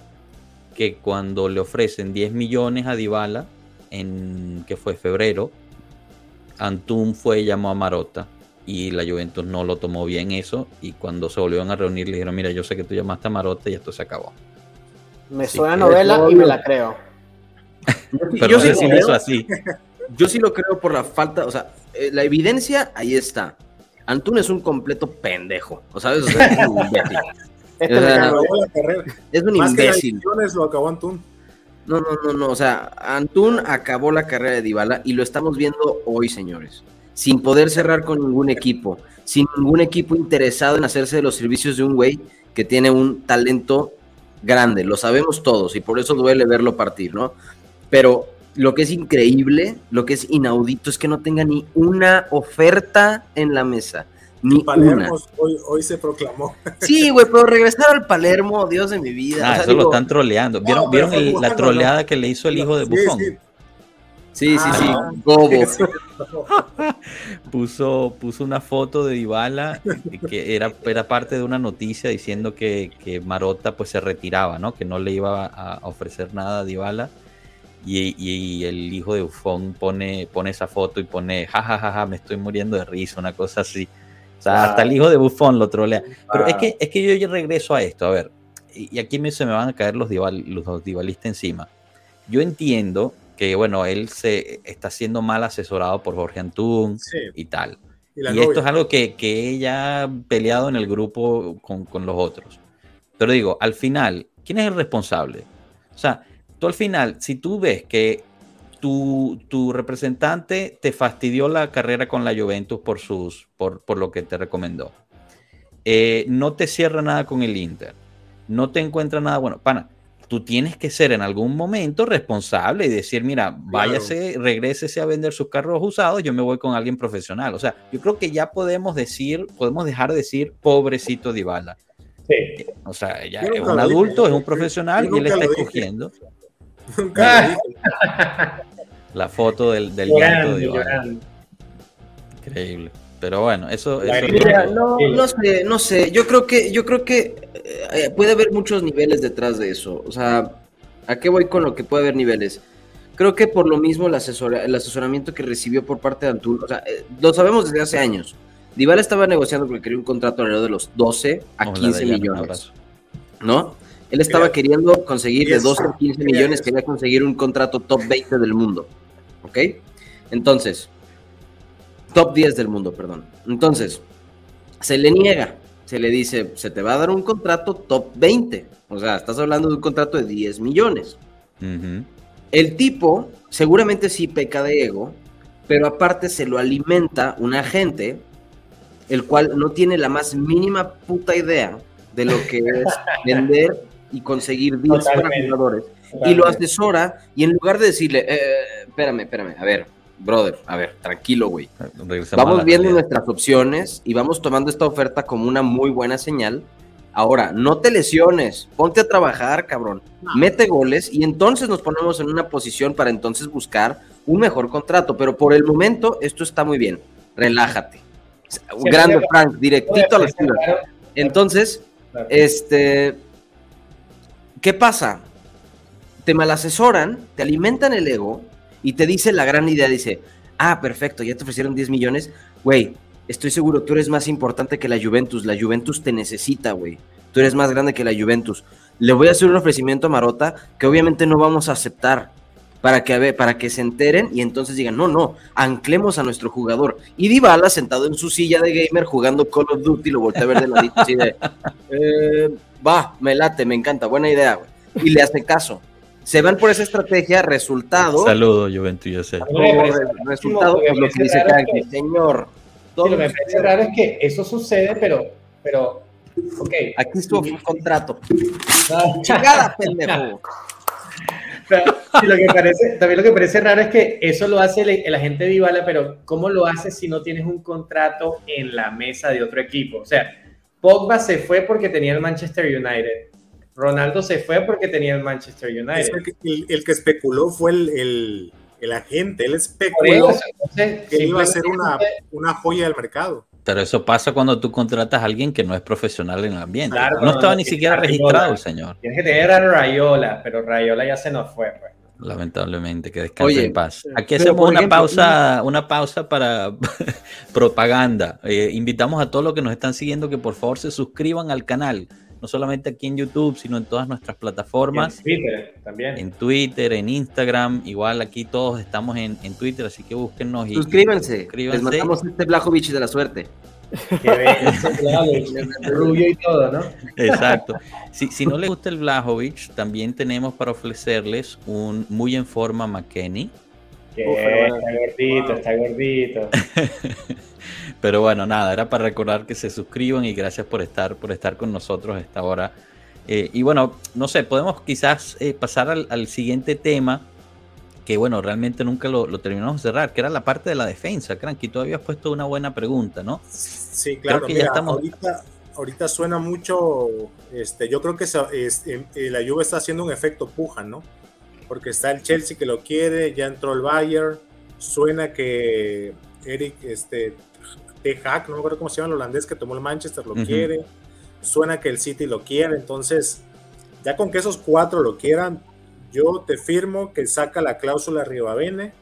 que cuando le ofrecen 10 millones a Dybala, en que fue febrero, Antún fue y llamó a Marota y la Juventus no lo tomó bien eso y cuando se volvieron a reunir le dijeron, mira, yo sé que tú llamaste a Marota y esto se acabó. Me suena novela y me la creo. Pero yo sí lo creo así. Yo sí lo creo por la falta, o sea, eh, la evidencia ahí está. Antún es un completo pendejo, o sabes, es un imbécil. es un imbécil. lo acabó Antún. No, no, no, no, o sea, Antún acabó la carrera de Dybala y lo estamos viendo hoy, señores, sin poder cerrar con ningún equipo, sin ningún equipo interesado en hacerse de los servicios de un güey que tiene un talento grande, lo sabemos todos y por eso duele verlo partir, ¿no? Pero lo que es increíble, lo que es inaudito es que no tenga ni una oferta en la mesa. Ni Palermo Hoy, hoy, se proclamó. Sí, güey, pero regresar al Palermo, Dios de mi vida. Ah, eso lo están troleando. ¿Vieron, ¿vieron la troleada que le hizo el hijo de Buffon? Sí, sí, sí. Ah, puso, puso una foto de Dybala que era, era parte de una noticia diciendo que, que Marota pues se retiraba, ¿no? Que no le iba a ofrecer nada a Dybala y, el hijo de Buffon pone, pone esa foto y pone, jajajaja, ja, ja, me estoy muriendo de risa, una cosa así. Sea, hasta el hijo de Buffon lo trolea. Pero es, que, es que yo ya regreso a esto, a ver, y aquí me, se me van a caer los, dival, los divalistas encima. Yo entiendo que, bueno, él se está siendo mal asesorado por Jorge Antún y tal. Y, esto es algo que, que, ella ha peleado en el grupo con, con, los otros. Pero digo, al final, ¿quién es el responsable? O sea, tú al final, si tú ves que tu, tu representante te fastidió la carrera con la Juventus por, sus, por, por lo que te recomendó, eh, no te cierra nada con el Inter, no te encuentra nada bueno, pana, tú tienes que ser en algún momento responsable y decir, mira, váyase, regrésese a vender sus carros usados, yo me voy con alguien profesional. O sea, yo creo que ya podemos decir, podemos dejar de decir pobrecito Dybala. Sí. O sea, ya es un adulto, es un profesional y él está escogiendo. La foto del, del llanto de Dybala. Increíble. Pero bueno, eso, no, no, sé, no sé. Yo creo que, yo creo que eh, puede haber muchos niveles detrás de eso. O sea, ¿a qué voy con lo que puede haber niveles? Creo que por lo mismo el, el asesoramiento que recibió por parte de Antún, o sea, eh, lo sabemos desde hace años. Dybala estaba negociando porque quería un contrato alrededor de los 12 a 15 millones. ¿No? Él estaba queriendo conseguir de 12 a 15 millones, quería conseguir un contrato top 20 del mundo. ¿Ok? Entonces, Top 10 del mundo, perdón. Entonces, se le niega, se le dice, se te va a dar un contrato top 20. O sea, estás hablando de un contrato de 10 millones. El tipo seguramente sí peca de ego, pero aparte se lo alimenta un agente, el cual no tiene la más mínima puta idea de lo que es vender y conseguir deals para jugadores. Y lo asesora y en lugar de decirle, eh, espérame, espérame, a ver, brother, a ver, tranquilo, güey. Vamos viendo nuestras opciones y vamos tomando esta oferta como una muy buena señal. Ahora, no te lesiones, ponte a trabajar, cabrón. Mete goles y entonces nos ponemos en una posición para entonces buscar un mejor contrato. Pero por el momento, esto está muy bien. Relájate. Grande Frank, directito a la ciudad. Entonces, este, ¿qué pasa? Te malasesoran, te alimentan el ego y te dice la gran idea, dice, ah, perfecto, ya te ofrecieron 10 millones, güey, estoy seguro, tú eres más importante que la Juventus, la Juventus te necesita, güey, tú eres más grande que la Juventus. Le voy a hacer un ofrecimiento a Marota que obviamente no vamos a aceptar para que, para que se enteren y entonces digan, no, no, anclemos a nuestro jugador. Y Dybala sentado en su silla de gamer jugando Call of Duty, lo voltea a ver de ladito así de, eh, va, me late, me encanta, buena idea, güey. Y le hace caso se van por esa estrategia, resultado. Saludo, Juventus, yo sé. resultado, es lo que dice Kanki, señor. lo que me parece raro es que eso sucede, pero, pero, ok. Aquí estuvo un contrato. Chingada, pendejo. lo que parece, también lo que parece raro es que eso lo hace el, el agente Dybala, pero ¿cómo lo hace si no tienes un contrato en la mesa de otro equipo? O sea, Pogba se fue porque tenía el Manchester United. Ronaldo se fue porque tenía el Manchester United. El que, especuló fue el, agente, él especuló que iba a ser una, una, joya del mercado. Pero eso pasa cuando tú contratas a alguien que no es profesional en el ambiente. no, estaba ni siquiera registrado el señor. Tienes que tener a Rayola, pero Rayola ya se nos fue. Pues. Lamentablemente, que descanse en paz. Aquí hacemos una pausa, una pausa para propaganda. Eh, invitamos a todos los que nos están siguiendo que por favor se suscriban al canal no solamente aquí en YouTube, sino en todas nuestras plataformas. En Twitter también. En Twitter, en Instagram, igual aquí todos estamos en, Twitter, así que búsquenos y suscríbanse. Les mandamos este Blajovic de la suerte. rubio y todo, ¿no? Exacto. Si, si no les gusta el Blajovic, también tenemos para ofrecerles un muy en forma McKenny. Que está gordito, está gordito. Pero bueno, nada, era para recordar que se suscriban y gracias por estar, por estar con nosotros a esta hora. Eh, y bueno, no sé, podemos quizás eh, pasar al, siguiente tema, que bueno, realmente nunca lo, terminamos de cerrar, que era la parte de la defensa. Cranky, tú habías puesto una buena pregunta, ¿no? Sí, claro, que ya estamos... ahorita, suena mucho, este, yo creo que em, eh, la Juve está haciendo un efecto puja, ¿no? Porque está el Chelsea que lo quiere, ya entró el Bayern, suena que Eric, este, Hack, no me acuerdo cómo se llama el holandés que tomó el Manchester, lo quiere. Suena que el City lo quiere. Entonces, ya con que esos cuatro lo quieran, yo te firmo que saca la cláusula Rivavene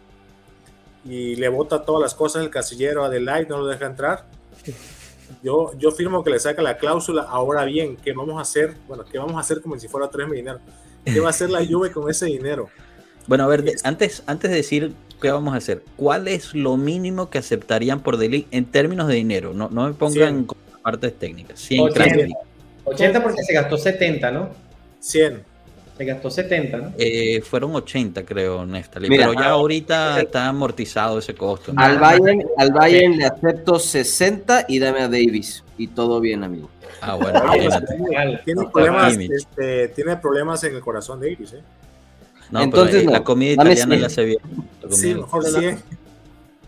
y le bota todas las cosas el casillero a Adelaide, no lo deja entrar. Yo, yo firmo que le saca la cláusula. Ahora bien, ¿qué vamos a hacer? Bueno, ¿qué vamos a hacer como si fuera tres dinero? ¿Qué va a hacer la Juve con ese dinero? Bueno, a ver, antes, antes de decir ¿qué vamos a hacer? ¿Cuál es lo mínimo que aceptarían por Delic en términos de dinero? No, no me pongan partes técnicas. 100 80, 80 porque se gastó 70, ¿no? 100. Se gastó 70, ¿no? Eh, fueron 80, creo, Néstor. Pero ya ahorita está amortizado ese costo. Al Bayern, al Bayern le acepto 60 y dame a Davis. Y todo bien, amigo. Ah, bueno, tiene, problemas, este, tiene problemas en el corazón de Davis, ¿eh? No, Entonces, la comida italiana le hace bien. Sí, mejor 100.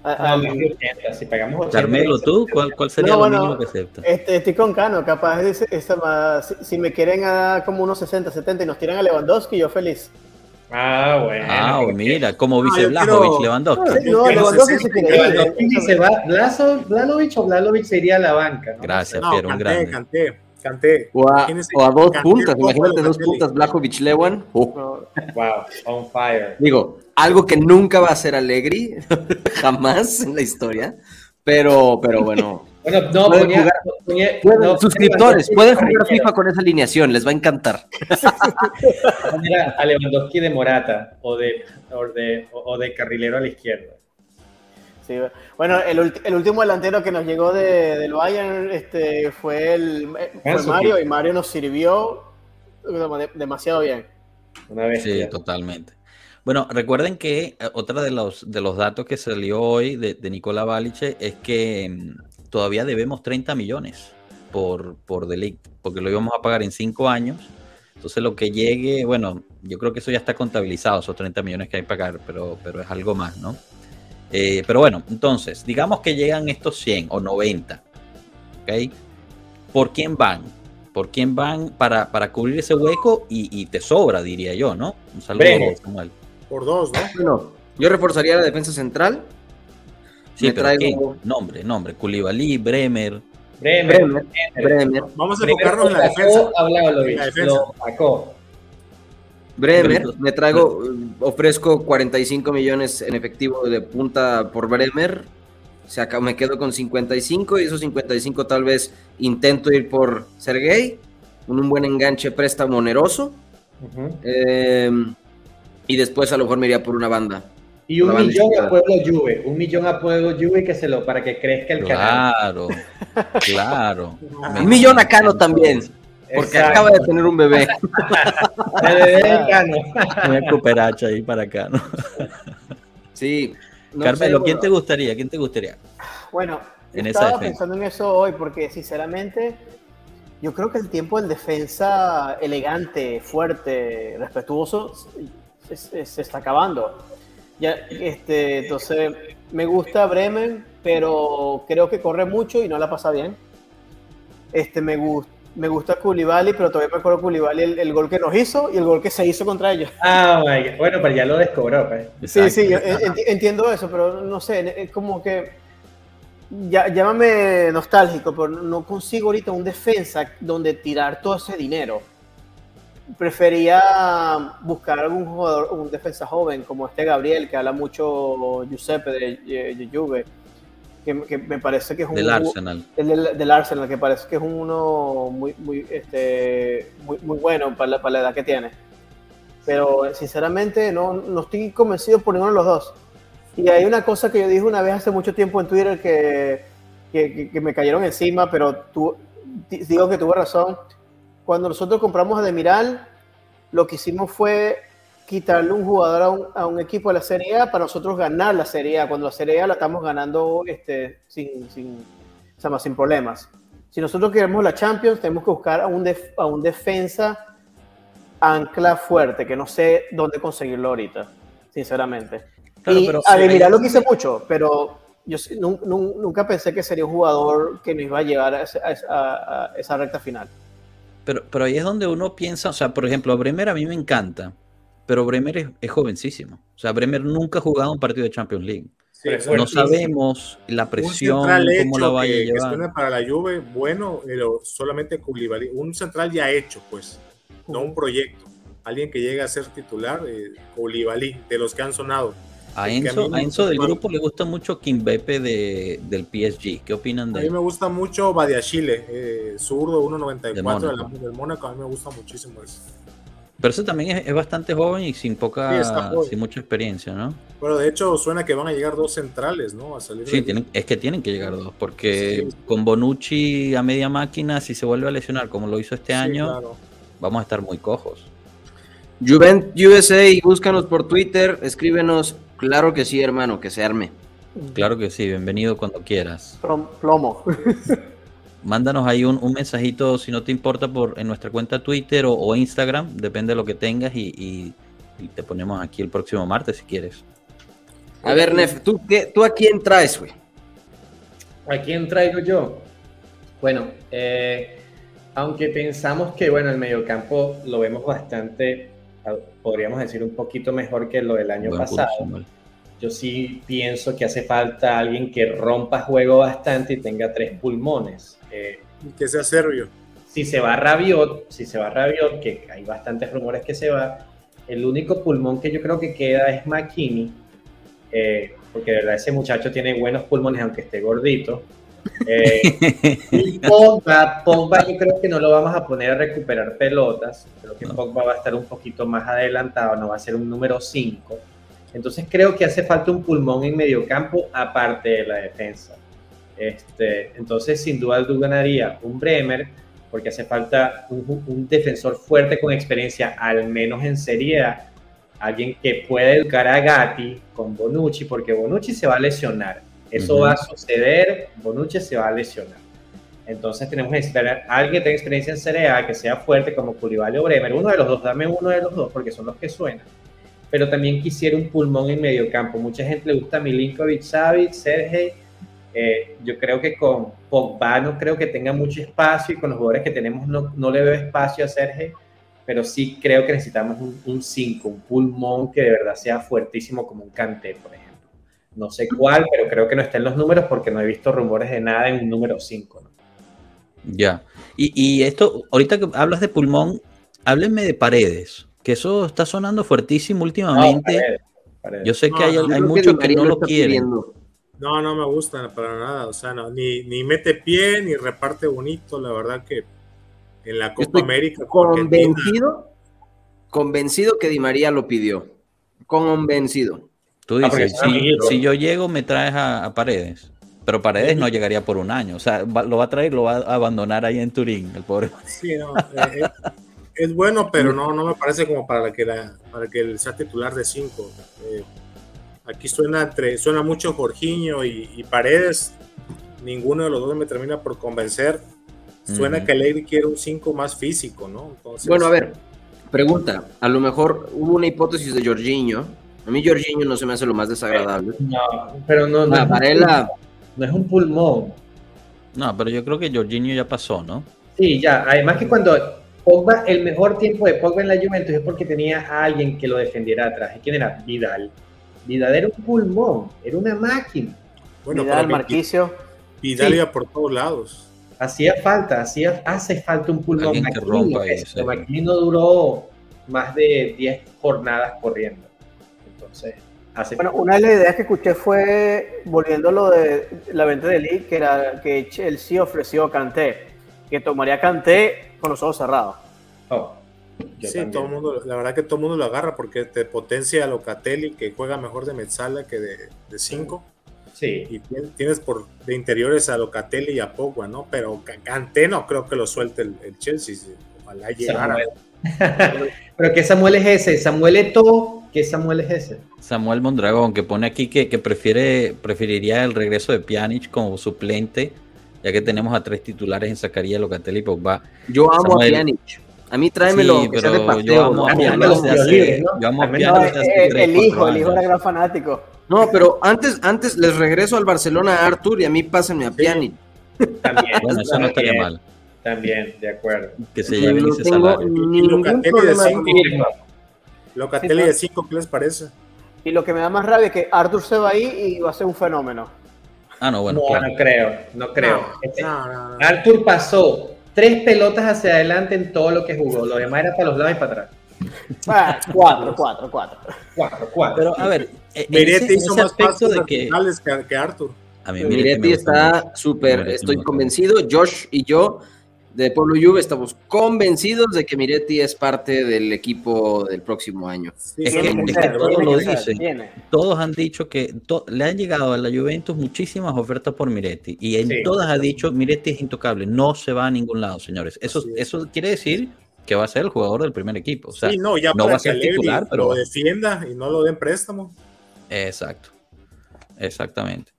Ah, ah, si pagamos Carmelo, ¿tú? ¿Cuál, cuál sería lo mínimo que acepta? Este, estoy con Cano, capaz de si, si, me quieren a como unos 60, 70 y nos tiran a Lewandowski, yo feliz. Ah, bueno. Ah, mira, como vice Blajovic, Lewandowski. No, Lewandowski se quiere ir. ¿Se va Vlalovic o Vlalovic se iría a la banca? Gracias, Piero, un grande. Canté, canté. O a, o a dos puntas, imagínate dos puntas, Blajovic, Lewan. Wow, on fire. Digo, algo que nunca va a ser Allegri, jamás en la historia, pero, pero bueno. Bueno, no, ponía, suscriptores, pueden jugar FIFA con esa alineación, les va a encantar. a Lewandowski de Morata o de, o de, o de carrilero a la izquierda. Sí, bueno, el, el, último delantero que nos llegó de, del Bayern este, fue, el, fue Mario y Mario nos sirvió demasiado bien. Una vez sí, totalmente. Bueno, recuerden que eh, otra de los, de los datos que salió hoy de, de Nicola Baliche es que mm, todavía debemos 30 millones por, por delito, porque lo íbamos a pagar en 5 años. Entonces lo que llegue, bueno, yo creo que eso ya está contabilizado, esos 30 millones que hay que pagar, pero, pero es algo más, ¿no? Eh, pero bueno, entonces, digamos que llegan estos 100 o 90, ¿ok? ¿Por quién van? ¿Por quién van para, para cubrir ese hueco? Y, te sobra, diría yo, ¿no? Un saludo, Samuel por dos, ¿no? yo reforzaría la defensa central. Sí, pero traigo... Nombre, nombre. Culibalí, Bremer. Bremer. Bremer. Vamos a enfocarnos en la defensa. la defensa. Lo Bremer, me traigo, ofrezco 45 millones en efectivo de punta por Bremer. Se acá, me quedo con 55 y esos 55 tal vez intento ir por Sergey, con un buen enganche préstamo oneroso. eh, y después a lo mejor me iría por una banda. Y un millón a Pueblo Juve, un millón a Pueblo Juve que se lo, para que crezca el canal. Claro, claro. un millón a Cano también, porque acaba de tener un bebé. el bebé Cano. Una cooperacha ahí para Cano. Sí. Carmelo, ¿quién te gustaría? ¿Quién te gustaría? Bueno, estaba pensando en eso hoy porque sinceramente yo creo que el tiempo en defensa elegante, fuerte, respetuoso se, está acabando. Ya, este, entonces, me gusta Bremen, pero creo que corre mucho y no la pasa bien. Este, me, gusta me gusta Koulibaly, pero todavía me acuerdo Koulibaly el, el, gol que nos hizo y el gol que se hizo contra ellos. Ah, bueno, pero ya lo descobró. Pues. Sí, sí, entiendo eso, pero no sé, es como que ya, llámame nostálgico, pero no consigo ahorita un defensa donde tirar todo ese dinero prefería buscar algún jugador, un defensa joven como este Gabriel, que habla mucho Giuseppe de, Juve, que, me parece que es un... Del Arsenal. del, Arsenal, que parece que es uno muy, muy, este, muy, muy bueno para la, para la, edad que tiene. Pero sinceramente no, no estoy convencido por ninguno de los dos. Y hay una cosa que yo dije una vez hace mucho tiempo en Twitter que, que, que me cayeron encima, pero tú, digo que tuve razón cuando nosotros compramos a Demiral, lo que hicimos fue quitarle un jugador a un, equipo de la Serie A para nosotros ganar la Serie A, cuando la Serie A la estamos ganando este, sin, sin, sin problemas. Si nosotros queremos la Champions, tenemos que buscar a un, a un defensa ancla fuerte, que no sé dónde conseguirlo ahorita, sinceramente. y a Demiral lo quise mucho, pero yo nunca pensé que sería un jugador que nos iba a llevar a esa recta final. Pero, pero ahí es donde uno piensa, o sea, por ejemplo, Bremer a mí me encanta, pero Bremer es, jovencísimo. O sea, Bremer nunca ha jugado un partido de Champions League. no sabemos la presión, cómo la vaya a llevar. Que para la Juve, bueno, pero solamente Koulibaly. Un central ya hecho, pues, no un proyecto. Alguien que llegue a ser titular, eh, Koulibaly, de los que han sonado. A Enzo, del grupo le gusta mucho Kimbepe de, del PSG. ¿Qué opinan de él? A mí me gusta mucho Badiachile, eh, zurdo 1.94 del, Mónaco. A mí me gusta muchísimo eso. Pero eso también es, bastante joven y sin poca, sin mucha experiencia, ¿no? Bueno, de hecho suena que van a llegar dos centrales, ¿no? A salir sí, tienen, es que tienen que llegar dos, porque con Bonucci a media máquina, si se vuelve a lesionar como lo hizo este año, vamos a estar muy cojos. Juvent USA, búscanos por Twitter, escríbenos, claro que sí, hermano, que se arme. Claro que sí, bienvenido cuando quieras. Plomo. mándanos ahí un, mensajito si no te importa por en nuestra cuenta Twitter o, Instagram, depende de lo que tengas y, te ponemos aquí el próximo martes si quieres. A ver, Nef, ¿tú, qué, ¿tú a quién traes, güey? ¿A quién traigo yo? Bueno, eh, aunque pensamos que, bueno, el mediocampo lo vemos bastante, podríamos decir, un poquito mejor que lo del año pasado yo sí pienso que hace falta alguien que rompa juego bastante y tenga tres pulmones. Eh, que sea serbio. Si se va Rabiot, si se va Rabiot, que hay bastantes rumores que se va, el único pulmón que yo creo que queda es McKinney, eh, porque de verdad ese muchacho tiene buenos pulmones aunque esté gordito. Eh, y Pogba, Pogba yo creo que no lo vamos a poner a recuperar pelotas, creo que Pogba va a estar un poquito más adelantado, no va a ser un número 5 entonces creo que hace falta un pulmón en medio campo aparte de la defensa. Este, entonces sin duda tú ganaría un Bremer porque hace falta un, defensor fuerte con experiencia, al menos en Serie A, alguien que pueda educar a Gatti con Bonucci, porque Bonucci se va a lesionar. Eso va a suceder, Bonucci se va a lesionar. Entonces tenemos que necesitar a alguien que tenga experiencia en Serie A, que sea fuerte como Koulibaly o Bremer, uno de los dos, dame uno de los dos, porque son los que suenan pero también quisiera un pulmón en medio campo. Mucha gente le gusta Milinkovic, Savic, Sergei. Eh, yo creo que con Pogba no creo que tenga mucho espacio y con los jugadores que tenemos no, no le veo espacio a Sergei, pero sí creo que necesitamos un 5, un, pulmón que de verdad sea fuertísimo como un Kanté, por ejemplo. No sé cuál, pero creo que no está en los números porque no he visto rumores de nada en un número 5. Ya. Y, y esto, ahorita que hablas de pulmón, háblenme de paredes que eso está sonando fuertísimo últimamente. Yo sé que hay, hay muchos que, no lo quieren. No, no me gusta para nada. O sea, ni, ni mete pie, ni reparte bonito. La verdad que en la Copa América. Convencido, convencido que Di María lo pidió. Convencido. Tú ah, dices, si, yo llego, me traes a, Paredes. Pero Paredes no llegaría por un año. O sea, lo va a traer, lo va a abandonar ahí en Turín, el pobre. Sí, no. Eh, eh, es bueno, pero no, no me parece como para que, la, para que él sea titular de 5. Eh, aquí suena, entre, suena mucho Jorginho y, Paredes. Ninguno de los dos me termina por convencer. Suena que Alegre quiere un 5 más físico, ¿no? bueno, a ver, pregunta. A lo mejor hubo una hipótesis de Jorginho. A mí Jorginho no se me hace lo más desagradable. No, pero no, no, ah, no es un pulmón. No, pero yo creo que Jorginho ya pasó, ¿no? Sí, ya. Además que cuando Pogba, el mejor tiempo de Pogba en la Juventus es porque tenía a alguien que lo defendiera atrás. ¿Y quién era? Vidal. Vidal era un pulmón, era una máquina. Bueno, Vidal, Marquicio. Vidal iba por todos lados. Hacía falta, hacía, hace falta un pulmón. Maquini no duró más de 10 jornadas corriendo. Entonces, hace Bueno, una de las ideas que escuché fue, volviendo a lo de la venta de Lee, que era que Chelsea ofreció a Kanté, que tomaría Kanté con los ojos cerrados. Oh, sí, todo el mundo, la verdad que todo el mundo lo agarra porque te potencia a Locatelli, que juega mejor de Metzala que de 5. Sí. Y tienes por de interiores a Locatelli y a Pogba, ¿no? Pero Kanté no creo que lo suelte el, Chelsea. Ojalá llegara. Pero que Samuel es ese, Samuel Eto, ¿qué Samuel es ese? Samuel Mondragón, que pone aquí que, que prefiere, preferiría el regreso de Pjanic como suplente ya que tenemos a tres titulares en Zacarías, Locatelli y Pogba. Yo amo a Pjanic. A mí tráemelo, sí, pero yo amo a Pjanic yo amo a Pjanic El hijo, el hijo era gran fanático. No, pero antes, antes les regreso al Barcelona a Artur y a mí pásenme a Pjanic. También, bueno, eso no estaría mal. También, de acuerdo. Que se lleven ese salario. Locatelli de 5, ¿qué les parece? Y lo que me da más rabia es que Artur se va ahí y va a ser un fenómeno. Ah, no, bueno. No, no creo, no creo. Este, Arthur pasó tres pelotas hacia adelante en todo lo que jugó. Lo demás era para los lados y para atrás. Ah, cuatro, cuatro, cuatro. Cuatro, cuatro. Pero a ver, e-, Miretti hizo más pasos de que... que, Arthur. A mí Miretti está súper, estoy convencido. Josh y yo de Pueblo Juve estamos convencidos de que Miretti es parte del equipo del próximo año. es, que, todos lo dicen. Todos han dicho que le han llegado a la Juventus muchísimas ofertas por Miretti y en todas ha dicho Miretti es intocable, no se va a ningún lado, señores. Eso, eso quiere decir que va a ser el jugador del primer equipo. O sea, no, ya va a ser titular, pero lo defienda y no lo den préstamo. Exacto, exactamente.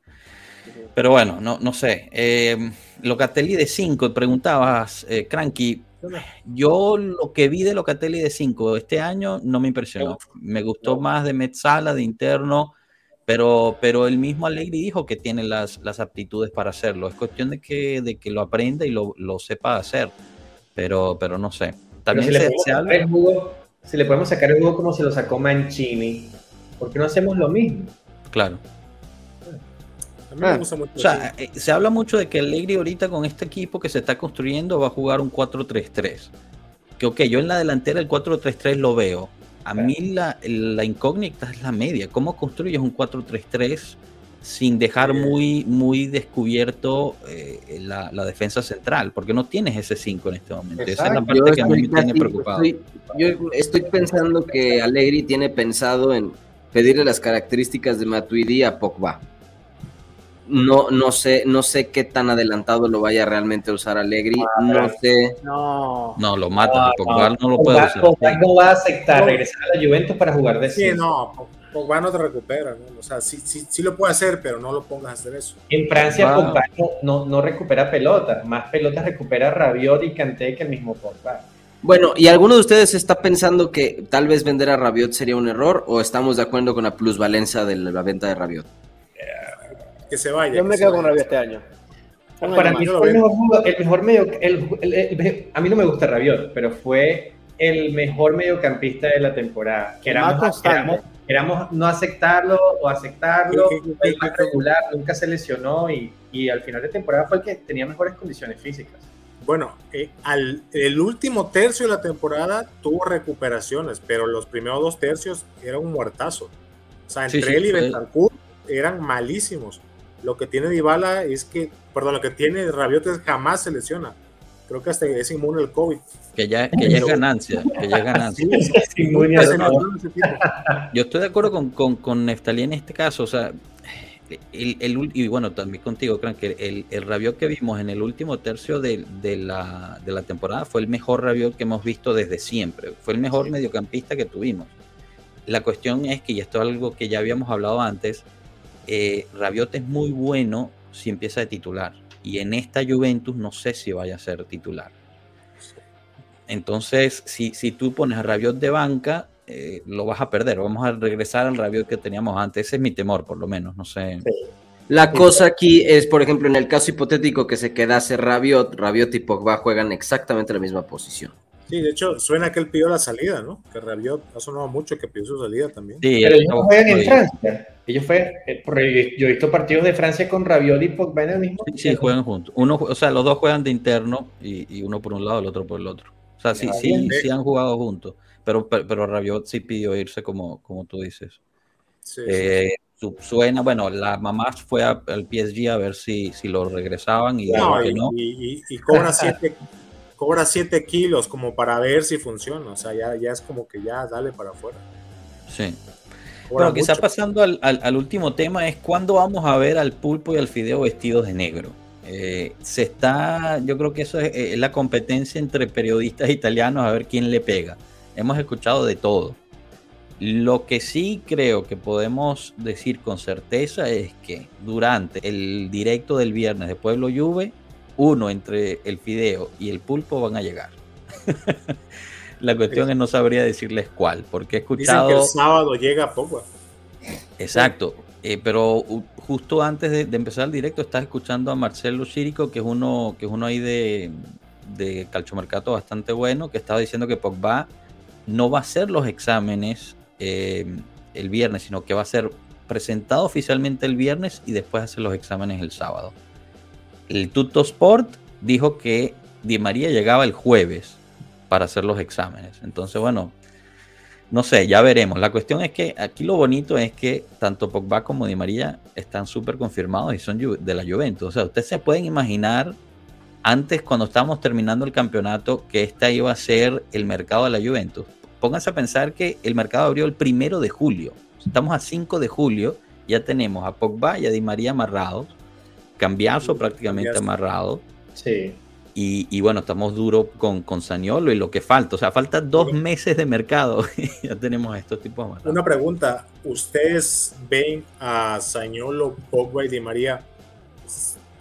Pero bueno, no, no sé. Eh, Locatelli de 5, preguntabas, eh, Cranky. Yo lo que vi de Locatelli de 5 este año no me impresionó. Me gustó más de Metzala, de interno, pero, pero el mismo Allegri dijo que tiene las, las aptitudes para hacerlo. Es cuestión de que, de que lo aprenda y lo, lo sepa hacer. Pero, pero no sé. También si, le si le podemos sacar el jugo como se lo sacó Mancini, ¿por qué no hacemos lo mismo? Claro. Ah, o sea, eh, se habla mucho de que Allegri ahorita con este equipo que se está construyendo va a jugar un 4-3-3. Que ok, yo en la delantera el 4-3-3 lo veo. A mí la, la, incógnita es la media. ¿Cómo construyes un 4-3-3 sin dejar muy, muy descubierto eh, la, la, defensa central? Porque no tienes ese 5 en este momento. Esa es la parte que a mí me tiene preocupado. yo estoy pensando que Allegri tiene pensado en pedirle las características de Matuidi a Pogba no, no sé, no sé qué tan adelantado lo vaya realmente a usar Allegri. No sé. No, no lo mata. Pogba no, lo puede usar. Pogba no va a aceptar regresar a la Juventus para jugar de Sí, no, Pogba no te recupera, ¿no? O sea, sí, sí, sí, lo puede hacer, pero no lo pongas a hacer eso. En Francia Pogba, no, no, recupera pelotas, más pelotas recupera Rabiot y Kanté que el mismo Pogba. Bueno, ¿y alguno de ustedes está pensando que tal vez vender a Rabiot sería un error o estamos de acuerdo con la plusvalencia de la venta de Rabiot? Que se vaya. Yo me quedo con Rabiot este año. Para mí fue el mejor, medio. a mí no me gusta Rabiot, pero fue el mejor mediocampista de la temporada. Que éramos, no aceptarlo o aceptarlo, regular, nunca se lesionó y, y, al final de temporada fue el que tenía mejores condiciones físicas. Bueno, eh, al, el último tercio de la temporada tuvo recuperaciones, pero los primeros dos tercios era un muertazo. O sea, entre él y Betancourt eran malísimos. Lo que tiene Dybala es que, perdón, lo que tiene Rabiot es jamás se lesiona. Creo que hasta es inmune al COVID. Que ya, que ya es ganancia, que ya es ganancia. Yo estoy de acuerdo con, con, con Neftalí en este caso, o sea, el, el, y bueno, también contigo, creo que el, el Rabiot que vimos en el último tercio de, de, la, de la temporada fue el mejor Rabiot que hemos visto desde siempre. Fue el mejor mediocampista que tuvimos. La cuestión es que, y esto es algo que ya habíamos hablado antes, eh, Rabiot es muy bueno si empieza de titular. Y en esta Juventus no sé si vaya a ser titular. Entonces, si, si tú pones a Rabiot de banca, eh, lo vas a perder. Vamos a regresar al Rabiot que teníamos antes. Ese es mi temor, por lo menos. No sé. La cosa aquí es, por ejemplo, en el caso hipotético que se quedase Rabiot, Rabiot y Pogba juegan exactamente la misma posición. Sí, de hecho, suena que él pidió la salida, ¿no? Que Rabiot ha sonado mucho que pidió su salida también. Sí, pero ellos no juegan en Francia. Ellos fue, eh, yo he visto partidos de Francia con Rabiot y Pogba en el mismo. Sí, sí, juegan juntos. Uno, o sea, los dos juegan de interno y, uno por un lado, el otro por el otro. O sea, sí, sí, sí han jugado juntos. Pero, pero, Rabiot sí pidió irse, como, como tú dices. Sí, eh, Suena, bueno, la mamá fue al PSG a ver si, si lo regresaban y no, y, no. y, y cobra siete cobra 7 kilos como para ver si funciona. O sea, ya, ya es como que ya dale para afuera. Sí. Bueno, quizá pasando al, al, último tema es cuándo vamos a ver al pulpo y al fideo vestidos de negro. Eh, se está, yo creo que eso es, es, la competencia entre periodistas italianos a ver quién le pega. Hemos escuchado de todo. Lo que sí creo que podemos decir con certeza es que durante el directo del viernes de Pueblo Juve uno entre el fideo y el pulpo van a llegar. La cuestión es no sabría decirles cuál, porque he escuchado... Dicen que el sábado llega poco. Exacto, eh, pero justo antes de, empezar el directo estás escuchando a Marcelo Chirico, que es uno, que es uno ahí de, de calchomercato bastante bueno, que estaba diciendo que Pogba no va a hacer los exámenes eh, el viernes, sino que va a ser presentado oficialmente el viernes y después hacer los exámenes el sábado. El Tutto Sport dijo que Di María llegaba el jueves para hacer los exámenes. Entonces, bueno, no sé, ya veremos. La cuestión es que aquí lo bonito es que tanto Pogba como Di María están súper confirmados y son de la Juventus. O sea, ustedes se pueden imaginar antes cuando estábamos terminando el campeonato que esta iba a ser el mercado de la Juventus. Pónganse a pensar que el mercado abrió el primero de julio. Estamos a 5 de julio, ya tenemos a Pogba y a Di María amarrados, Cambiazo prácticamente amarrado. Sí. Y, bueno, estamos duros con, con Saniolo y lo que falta. O sea, falta dos meses de mercado. ya tenemos estos tipos amarrados. Una pregunta. ¿Ustedes ven a Saniolo, Pogba y Di María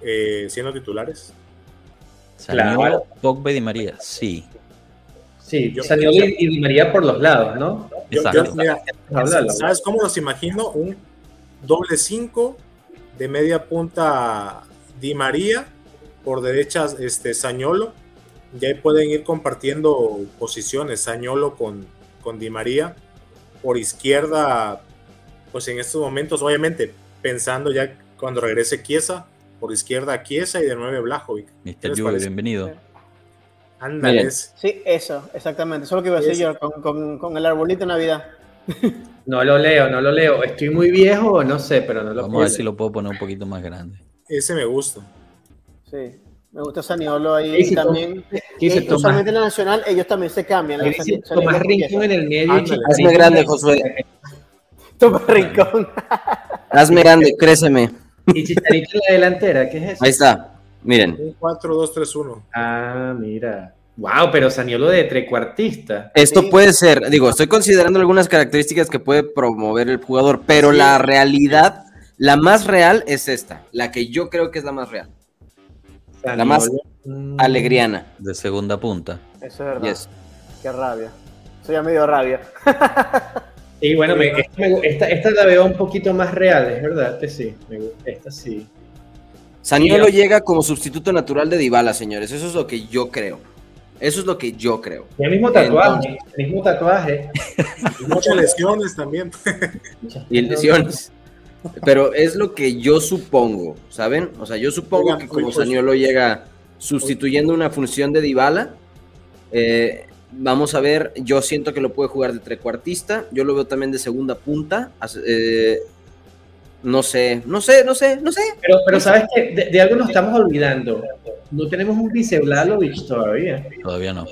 eh, siendo titulares? Saniolo, Pogba y Di María, sí. Sí, Saniolo y Di María por los lados, ¿no? Exacto. ¿Sabes cómo los imagino? Un doble 5 de media punta Di María, por derechas este Sañolo. Ya ahí pueden ir compartiendo posiciones, Sañolo con, con Di María. Por izquierda, pues en estos momentos, obviamente, pensando ya cuando regrese Chiesa, por izquierda Chiesa y de nueve Blajovic. Mr. Juve, bienvenido. Ándales. Sí, eso, exactamente. Eso es lo que iba a decir yo con, con, el arbolito de Navidad. No lo leo, no lo leo. ¿Estoy muy viejo no sé, pero no lo Vamos a ver si lo puedo poner un poquito más grande. Ese me gusta. Sí, me gusta Saniolo ahí sí, también. Sí, eh, usualmente en la Nacional ellos también se cambian. Tomás Rincón en el medio. Hazme grande, Josué. Tomás Rincón. Hazme grande, créceme. Y Chicharito en la delantera, ¿qué es eso? Ahí está, miren. Un 4-2-3-1. Ah, mira. Wow, pero Saniolo de trecuartista. Esto puede ser, digo, estoy considerando algunas características que puede promover el jugador, pero la realidad, la más real es esta, la que yo creo que es la más real. La más alegriana. De segunda punta. Eso es verdad. Qué rabia. Soy ya medio rabia. Y bueno, esta, esta, la veo un poquito más real, es verdad, este sí, esta sí. Saniolo llega como sustituto natural de Dybala, señores, eso es lo que yo creo. Eso es lo que yo creo. el mismo tatuaje, el mismo tatuaje. Muchas lesiones también. y lesiones. Pero es lo que yo supongo, ¿saben? O sea, yo supongo que como Saniolo llega sustituyendo una función de Dybala, eh, Vamos a ver, yo siento que lo puede jugar de trecuartista, yo lo veo también de segunda punta. Eh, no sé, no sé, no sé, no sé. Pero, pero sabes que de, algo nos estamos olvidando. No tenemos un vice Vlalovic todavía. Todavía no.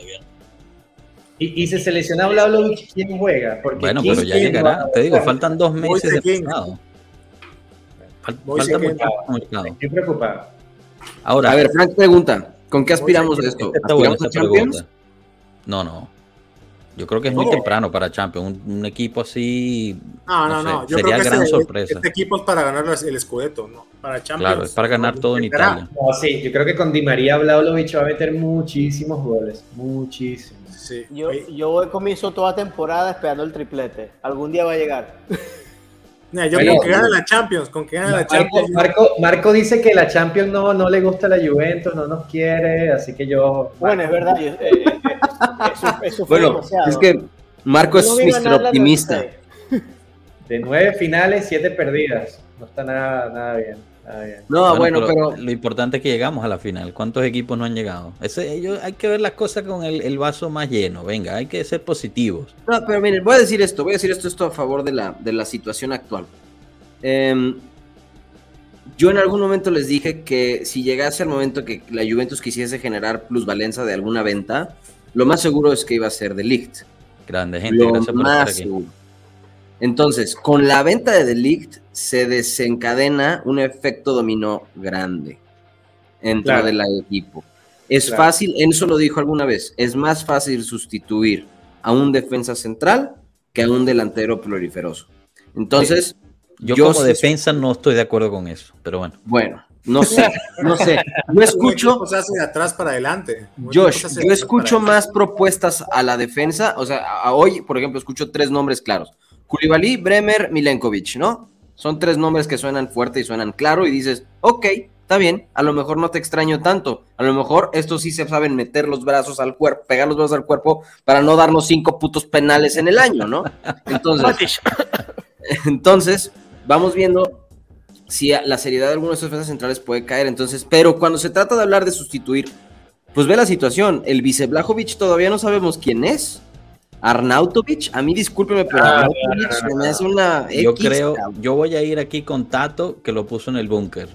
Y, y se selecciona Vlalovic, ¿quién juega? Porque bueno, pero ya llegará. Te digo, faltan dos meses de falta mucho Estoy preocupado. Ahora, a ver, Frank pregunta, ¿con qué aspiramos a esto? ¿Aspiramos a Champions? No, no. Yo creo que es muy temprano para Champions. Un, equipo así. No, no, no. sería gran sorpresa. Este equipo es para ganar el Scudetto, ¿no? Para Champions. Claro, es para ganar todo en Italia. sí, yo creo que con Di María Vlaovic va a meter muchísimos goles. Muchísimos. Sí. Yo, yo voy comienzo toda temporada esperando el triplete. Algún día va a llegar. yo con que gane la Champions, con que gane la Champions. Marco, Marco, dice que la Champions no, no le gusta a la Juventus, no nos quiere, así que yo. Bueno, es verdad. Eh, eh, eso, fue bueno, es que Marco es Mr. Optimista. De nueve finales, siete perdidas. No está nada, nada bien. No, bueno, pero, Lo importante es que llegamos a la final. ¿Cuántos equipos no han llegado? Ese, ellos, hay que ver las cosas con el, vaso más lleno. Venga, hay que ser positivos. No, pero miren, voy a decir esto. Voy a decir esto, esto a favor de la, de la situación actual. Em, yo en algún momento les dije que si llegase el momento que la Juventus quisiese generar plusvalencia de alguna venta, lo más seguro es que iba a ser de Ligt. Grande gente, gracias por estar aquí. Entonces, con la venta de Delict se desencadena un efecto dominó grande dentro del equipo. Es fácil, eso lo dijo alguna vez, es más fácil sustituir a un defensa central que a un delantero proliferoso. Entonces, yo, como defensa no estoy de acuerdo con eso, pero bueno. Bueno, no sé, no sé. Yo escucho. Se hace de atrás para adelante. Josh, yo escucho más propuestas a la defensa. O sea, hoy, por ejemplo, escucho tres nombres claros: Koulibaly, Bremer, Milenkovic, ¿no? Son tres nombres que suenan fuerte y suenan claro y dices, ok, está bien, a lo mejor no te extraño tanto, a lo mejor estos sí se saben meter los brazos al cuerpo, pegar los brazos al cuerpo para no darnos cinco putos penales en el año, ¿no? Entonces, entonces vamos viendo si la seriedad de algunos de estos defensas centrales puede caer, entonces, pero cuando se trata de hablar de sustituir, pues ve la situación, el vice Blajovic todavía no sabemos quién es, Arnautovic, a mí discúlpeme, pero ah, Arnautovic me hace una. yo creo, yo voy a ir aquí con Tato, que lo puso en el búnker.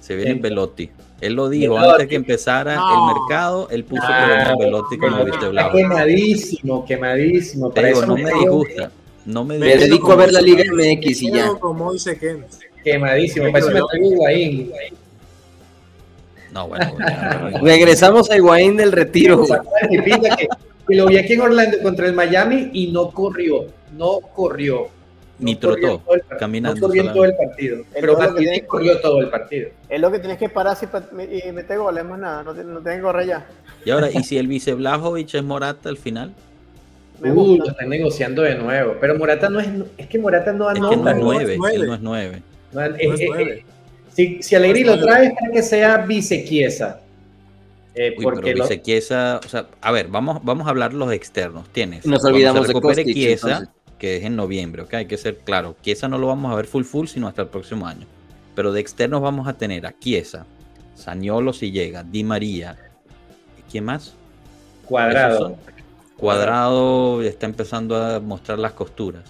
Se viene Velotti. Él lo dijo antes que empezara el mercado, él puso ah, que Velotti como viste blanco. Quemadísimo, quemadísimo. Te digo, no me disgusta. No me, me dedico a ver la Liga MX y ya. Como dice Ken. Quemadísimo. Parece me traigo Higuaín. No, bueno. Regresamos a Higuaín del retiro. Que, que lo vi aquí en Orlando contra el Miami y no corrió. No corrió ni trotó, caminando. No corrió todo el partido, pero Martínez corrió todo el partido. Es lo que tienes que parar y meter goles, más nada, no, no tienen correr ya. Y ahora, ¿y si el vice Blajovic es Morata al final? Uh, lo están negociando de nuevo, pero Morata no es, es que Morata no anota. Es que no es nueve, no es nueve. si, si Alegrí lo trae es para que sea vicequiesa. Eh, porque pero vicequiesa, o sea, a ver, vamos, vamos a hablar los externos. Tienes. Nos olvidamos de Kostic, Chiesa, que es en noviembre, ¿ok? Hay que ser claro. Chiesa no lo vamos a ver full full, sino hasta el próximo año. Pero de externos vamos a tener a Chiesa, Saniolo si llega, Di María. ¿Quién más? Cuadrado. Cuadrado está empezando a mostrar las costuras.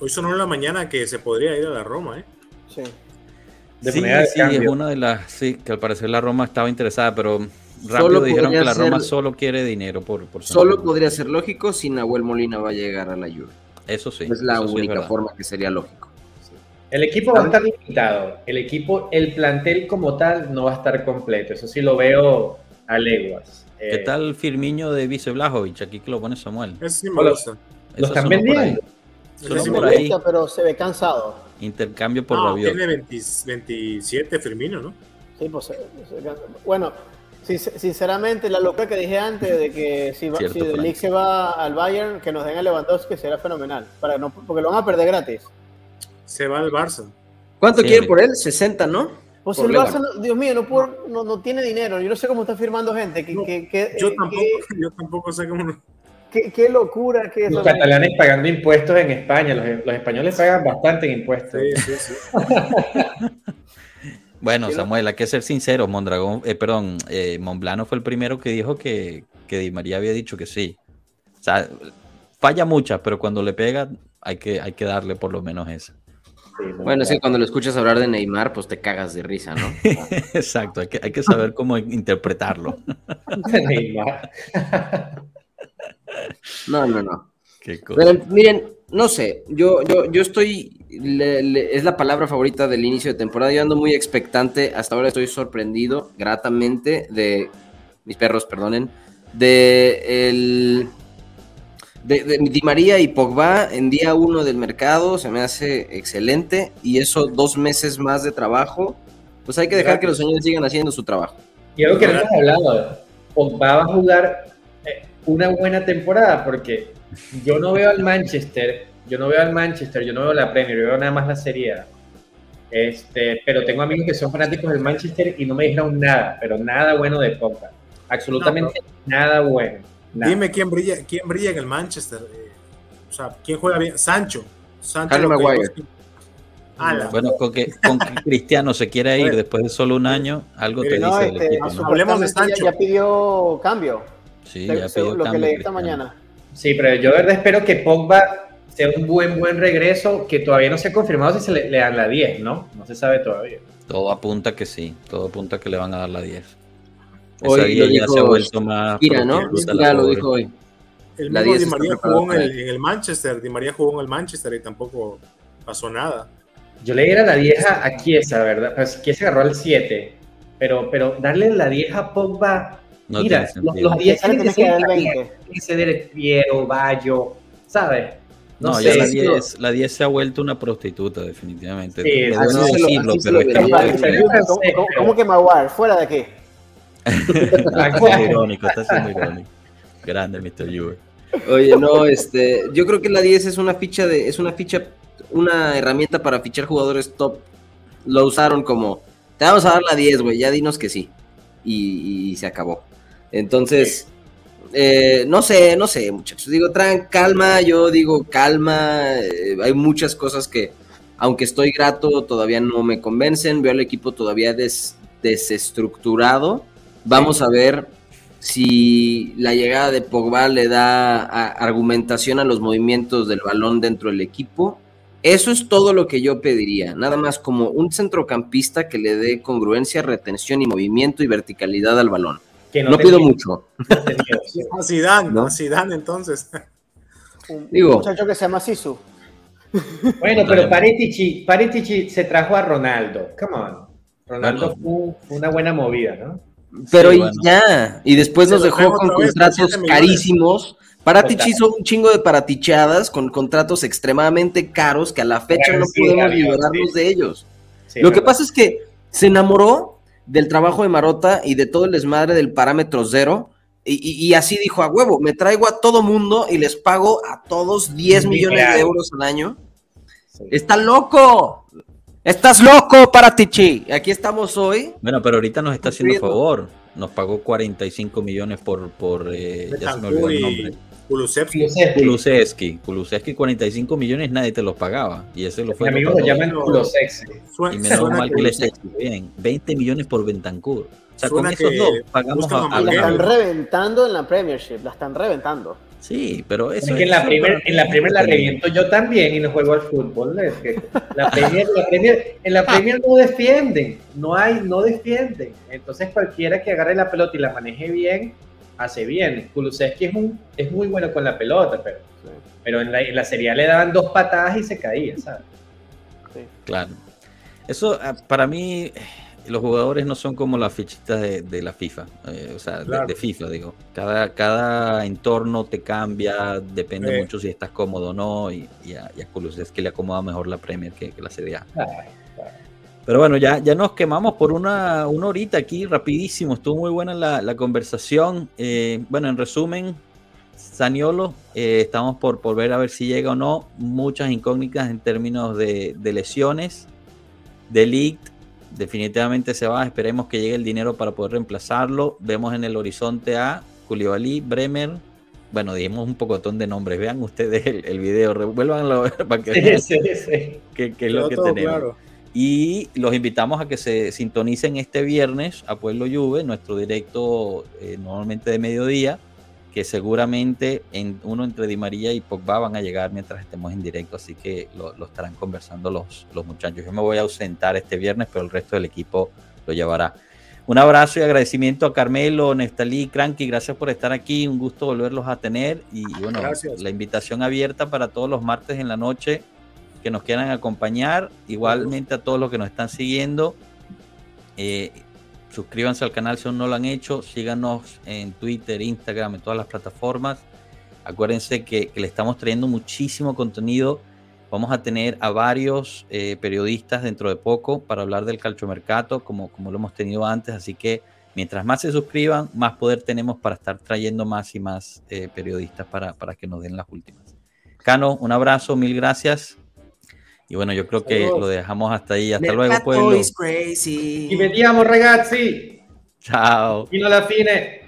Hoy sonó en la mañana que se podría ir a la Roma, ¿eh? Sí. sí, sí es una de las. Sí, que al parecer la Roma estaba interesada, pero rápido dijeron que la Roma solo quiere dinero por, por Solo podría ser lógico si Nahuel Molina va a llegar a la Juve. Eso sí. Es la única forma que sería lógico. El equipo va a estar limitado. El equipo, el plantel como tal no va a estar completo. Eso sí lo veo a leguas. ¿Qué eh, tal Firmiño de Vice Blajovic? Aquí que lo pone Samuel. Es sí me gusta. Lo están vendiendo. Sí por ahí. pero se ve cansado. Intercambio por no, Tiene 27 Firmino, ¿no? Sí, pues, bueno, sinceramente, la locura que dije antes de que si, si se va al Bayern, que nos den a Lewandowski será fenomenal. Para no, porque lo van a perder gratis. Se va al Barça. ¿Cuánto quiere por él? 60, ¿no? Pues el Barça, Dios mío, no, no, tiene dinero. Yo no sé cómo está firmando gente. Que, yo, tampoco, yo tampoco sé cómo. Qué, locura que es. Los catalanes pagando impuestos en España. Los, los españoles pagan bastante en impuestos. Sí, sí, sí. Bueno, Samuel, hay que ser sincero, Mondragón, eh, perdón, eh, Monblano fue el primero que dijo que, que Di María había dicho que sí. O sea, falla muchas, pero cuando le pega hay que, hay que darle por lo menos esa. bueno, sí, cuando lo escuchas hablar de Neymar, pues te cagas de risa, ¿no? Exacto, hay que, hay que saber cómo interpretarlo. Neymar. no, no, no. Qué cosa. miren, no sé, yo, yo, yo estoy, es la palabra favorita del inicio de temporada, yo ando muy expectante, hasta ahora estoy sorprendido gratamente de, mis perros, perdonen, de el... De, Di María y Pogba en día uno del mercado. Se me hace excelente. Y eso dos meses más de trabajo, pues hay que dejar que los señores sigan haciendo su trabajo. Y algo que no hemos hablado, Pogba va a jugar eh, una buena temporada porque yo no veo al Manchester, yo no veo al Manchester, yo no veo la Premier, yo veo nada más la Serie A. Este, pero tengo amigos que son fanáticos del Manchester y no me dijeron nada, pero nada bueno de Pogba. Absolutamente nada bueno. Dime quién brilla, quién brilla en el Manchester. Eh, o sea, quién juega bien. Sancho. Sancho. bueno, con que, con Cristiano se quiera ir después de solo un año, algo te dice el este, equipo. Hablemos de Sancho. Ya, pidió cambio. Sí, ya pidió lo cambio. que le esta mañana. Sí, pero yo de verdad espero que Pogba sea un buen, buen regreso, que todavía no se ha confirmado si se le, dan la 10, ¿no? No se sabe todavía. Todo apunta que sí, todo apunta que le van a dar la 10. Hoy lo ya se ha vuelto más... Mira, ¿no? Ya lo dijo hoy. El la Di María jugó en el, Manchester, Di María jugó en el Manchester y tampoco pasó nada. Yo le diera la 10 a Chiesa, ¿verdad? Pues Chiesa agarró el 7, pero, pero darle la 10 a Pogba Mira, los, 10 tienen que ser el Piero, Bayo, ¿sabes? No, ya la 10, la 10 se ha vuelto una prostituta, definitivamente. Sí, no decirlo, pero ¿Cómo, que Maguire? ¿Fuera de aquí? está siendo irónico, está siendo irónico. Grande, Mr. Juve. Oye, no, este, yo creo que la 10 es una ficha de, es una ficha, una herramienta para fichar jugadores top. Lo usaron como, te vamos a dar la 10, güey, ya dinos que sí. y se acabó. Entonces, eh, no sé, no sé, muchachos. Digo, traen calma, yo digo calma. Eh, hay muchas cosas que, aunque estoy grato, todavía no me convencen. Veo al equipo todavía desestructurado. Vamos a ver si la llegada de Pogba le da argumentación a los movimientos del balón dentro del equipo. Eso es todo lo que yo pediría, nada más como un centrocampista que le dé congruencia, retención y movimiento y verticalidad al balón. No, pido mucho. a Zidane, ¿no? a Zidane entonces. Un, Digo, muchacho que se llama Sisu. Bueno, pero Paretici, Paretici se trajo a Ronaldo. Come on. Ronaldo fue, una buena movida, ¿no? Pero ya, y después nos dejó con contratos carísimos Paratici hizo un chingo de paratichadas con contratos extremadamente caros que a la fecha no podemos liberarnos de ellos. Lo que pasa es que se enamoró del trabajo de Marota y de todo el desmadre del parámetro cero. Y, así dijo a huevo, me traigo a todo mundo y les pago a todos 10 millones de euros al año. ¡Está loco! ¡Estás loco, Paratici! Aquí estamos hoy. Bueno, pero ahorita nos está haciendo favor. Nos pagó 45 millones por, por eh, ya se me olvidó el nombre Kulusevski. Kulusevski. 45 millones nadie te los pagaba. Y ese lo fue. amigos lo llaman Kulusevski. Y menos mal que le bien. 20 millones por Bentancur. O sea, con esos dos pagamos a, La están reventando en la Premiership, la están reventando. Sí, pero eso es que en la primera en la primer la reviento yo también y no juego al fútbol. Es que la premier, la premier, en la Premier no defienden, no hay, no defienden. Entonces cualquiera que agarre la pelota y la maneje bien, hace bien. Kulusevski es, un, es muy bueno con la pelota, pero, pero en, la, en la serie le daban dos patadas y se caía, ¿sabes? Claro. Eso, ah, para mí, los jugadores no son como las fichitas de, la FIFA, eh, o sea, de, FIFA, digo. Cada, cada entorno te cambia, depende mucho si estás cómodo o no, y, a, y a Kulusevski le acomoda mejor la Premier que, la Serie A. Pero bueno, ya, ya nos quemamos por una, una horita aquí, rapidísimo. Estuvo muy buena la, conversación. Eh, bueno, en resumen, Saniolo, eh, estamos por, por ver a ver si llega o no. Muchas incógnitas en términos de, lesiones. De definitivamente se va. Esperemos que llegue el dinero para poder reemplazarlo. Vemos en el horizonte a Koulibaly, Bremer. Bueno, dijimos un pocotón de nombres. Vean ustedes el, video, revuélvanlo a ver para que vean qué, es lo que tenemos. Y los invitamos a que se sintonicen este viernes a Pueblo Juve, nuestro directo eh, normalmente de mediodía, que seguramente en, uno entre Di María y Pogba van a llegar mientras estemos en directo, así que lo, estarán conversando los, los muchachos. Yo me voy a ausentar este viernes, pero el resto del equipo lo llevará. Un abrazo y agradecimiento a Carmelo, Nestalí, Cranky, gracias por estar aquí, un gusto volverlos a tener y bueno, la invitación abierta para todos los martes en la noche que nos quieran acompañar. Igualmente a todos los que nos están siguiendo. Eh, suscríbanse al canal si aún no lo han hecho. Síganos en Twitter, Instagram, en todas las plataformas. Acuérdense que, le estamos trayendo muchísimo contenido. Vamos a tener a varios eh, periodistas dentro de poco para hablar del calchomercato, como, como lo hemos tenido antes. Así que mientras más se suscriban, más poder tenemos para estar trayendo más y más eh, periodistas para, para que nos den las últimas. Cano, un abrazo, mil gracias. Y bueno, yo creo que lo dejamos hasta ahí. Hasta luego, pueblo. Y veníamos, ragazzi. Chao. Y no la fine.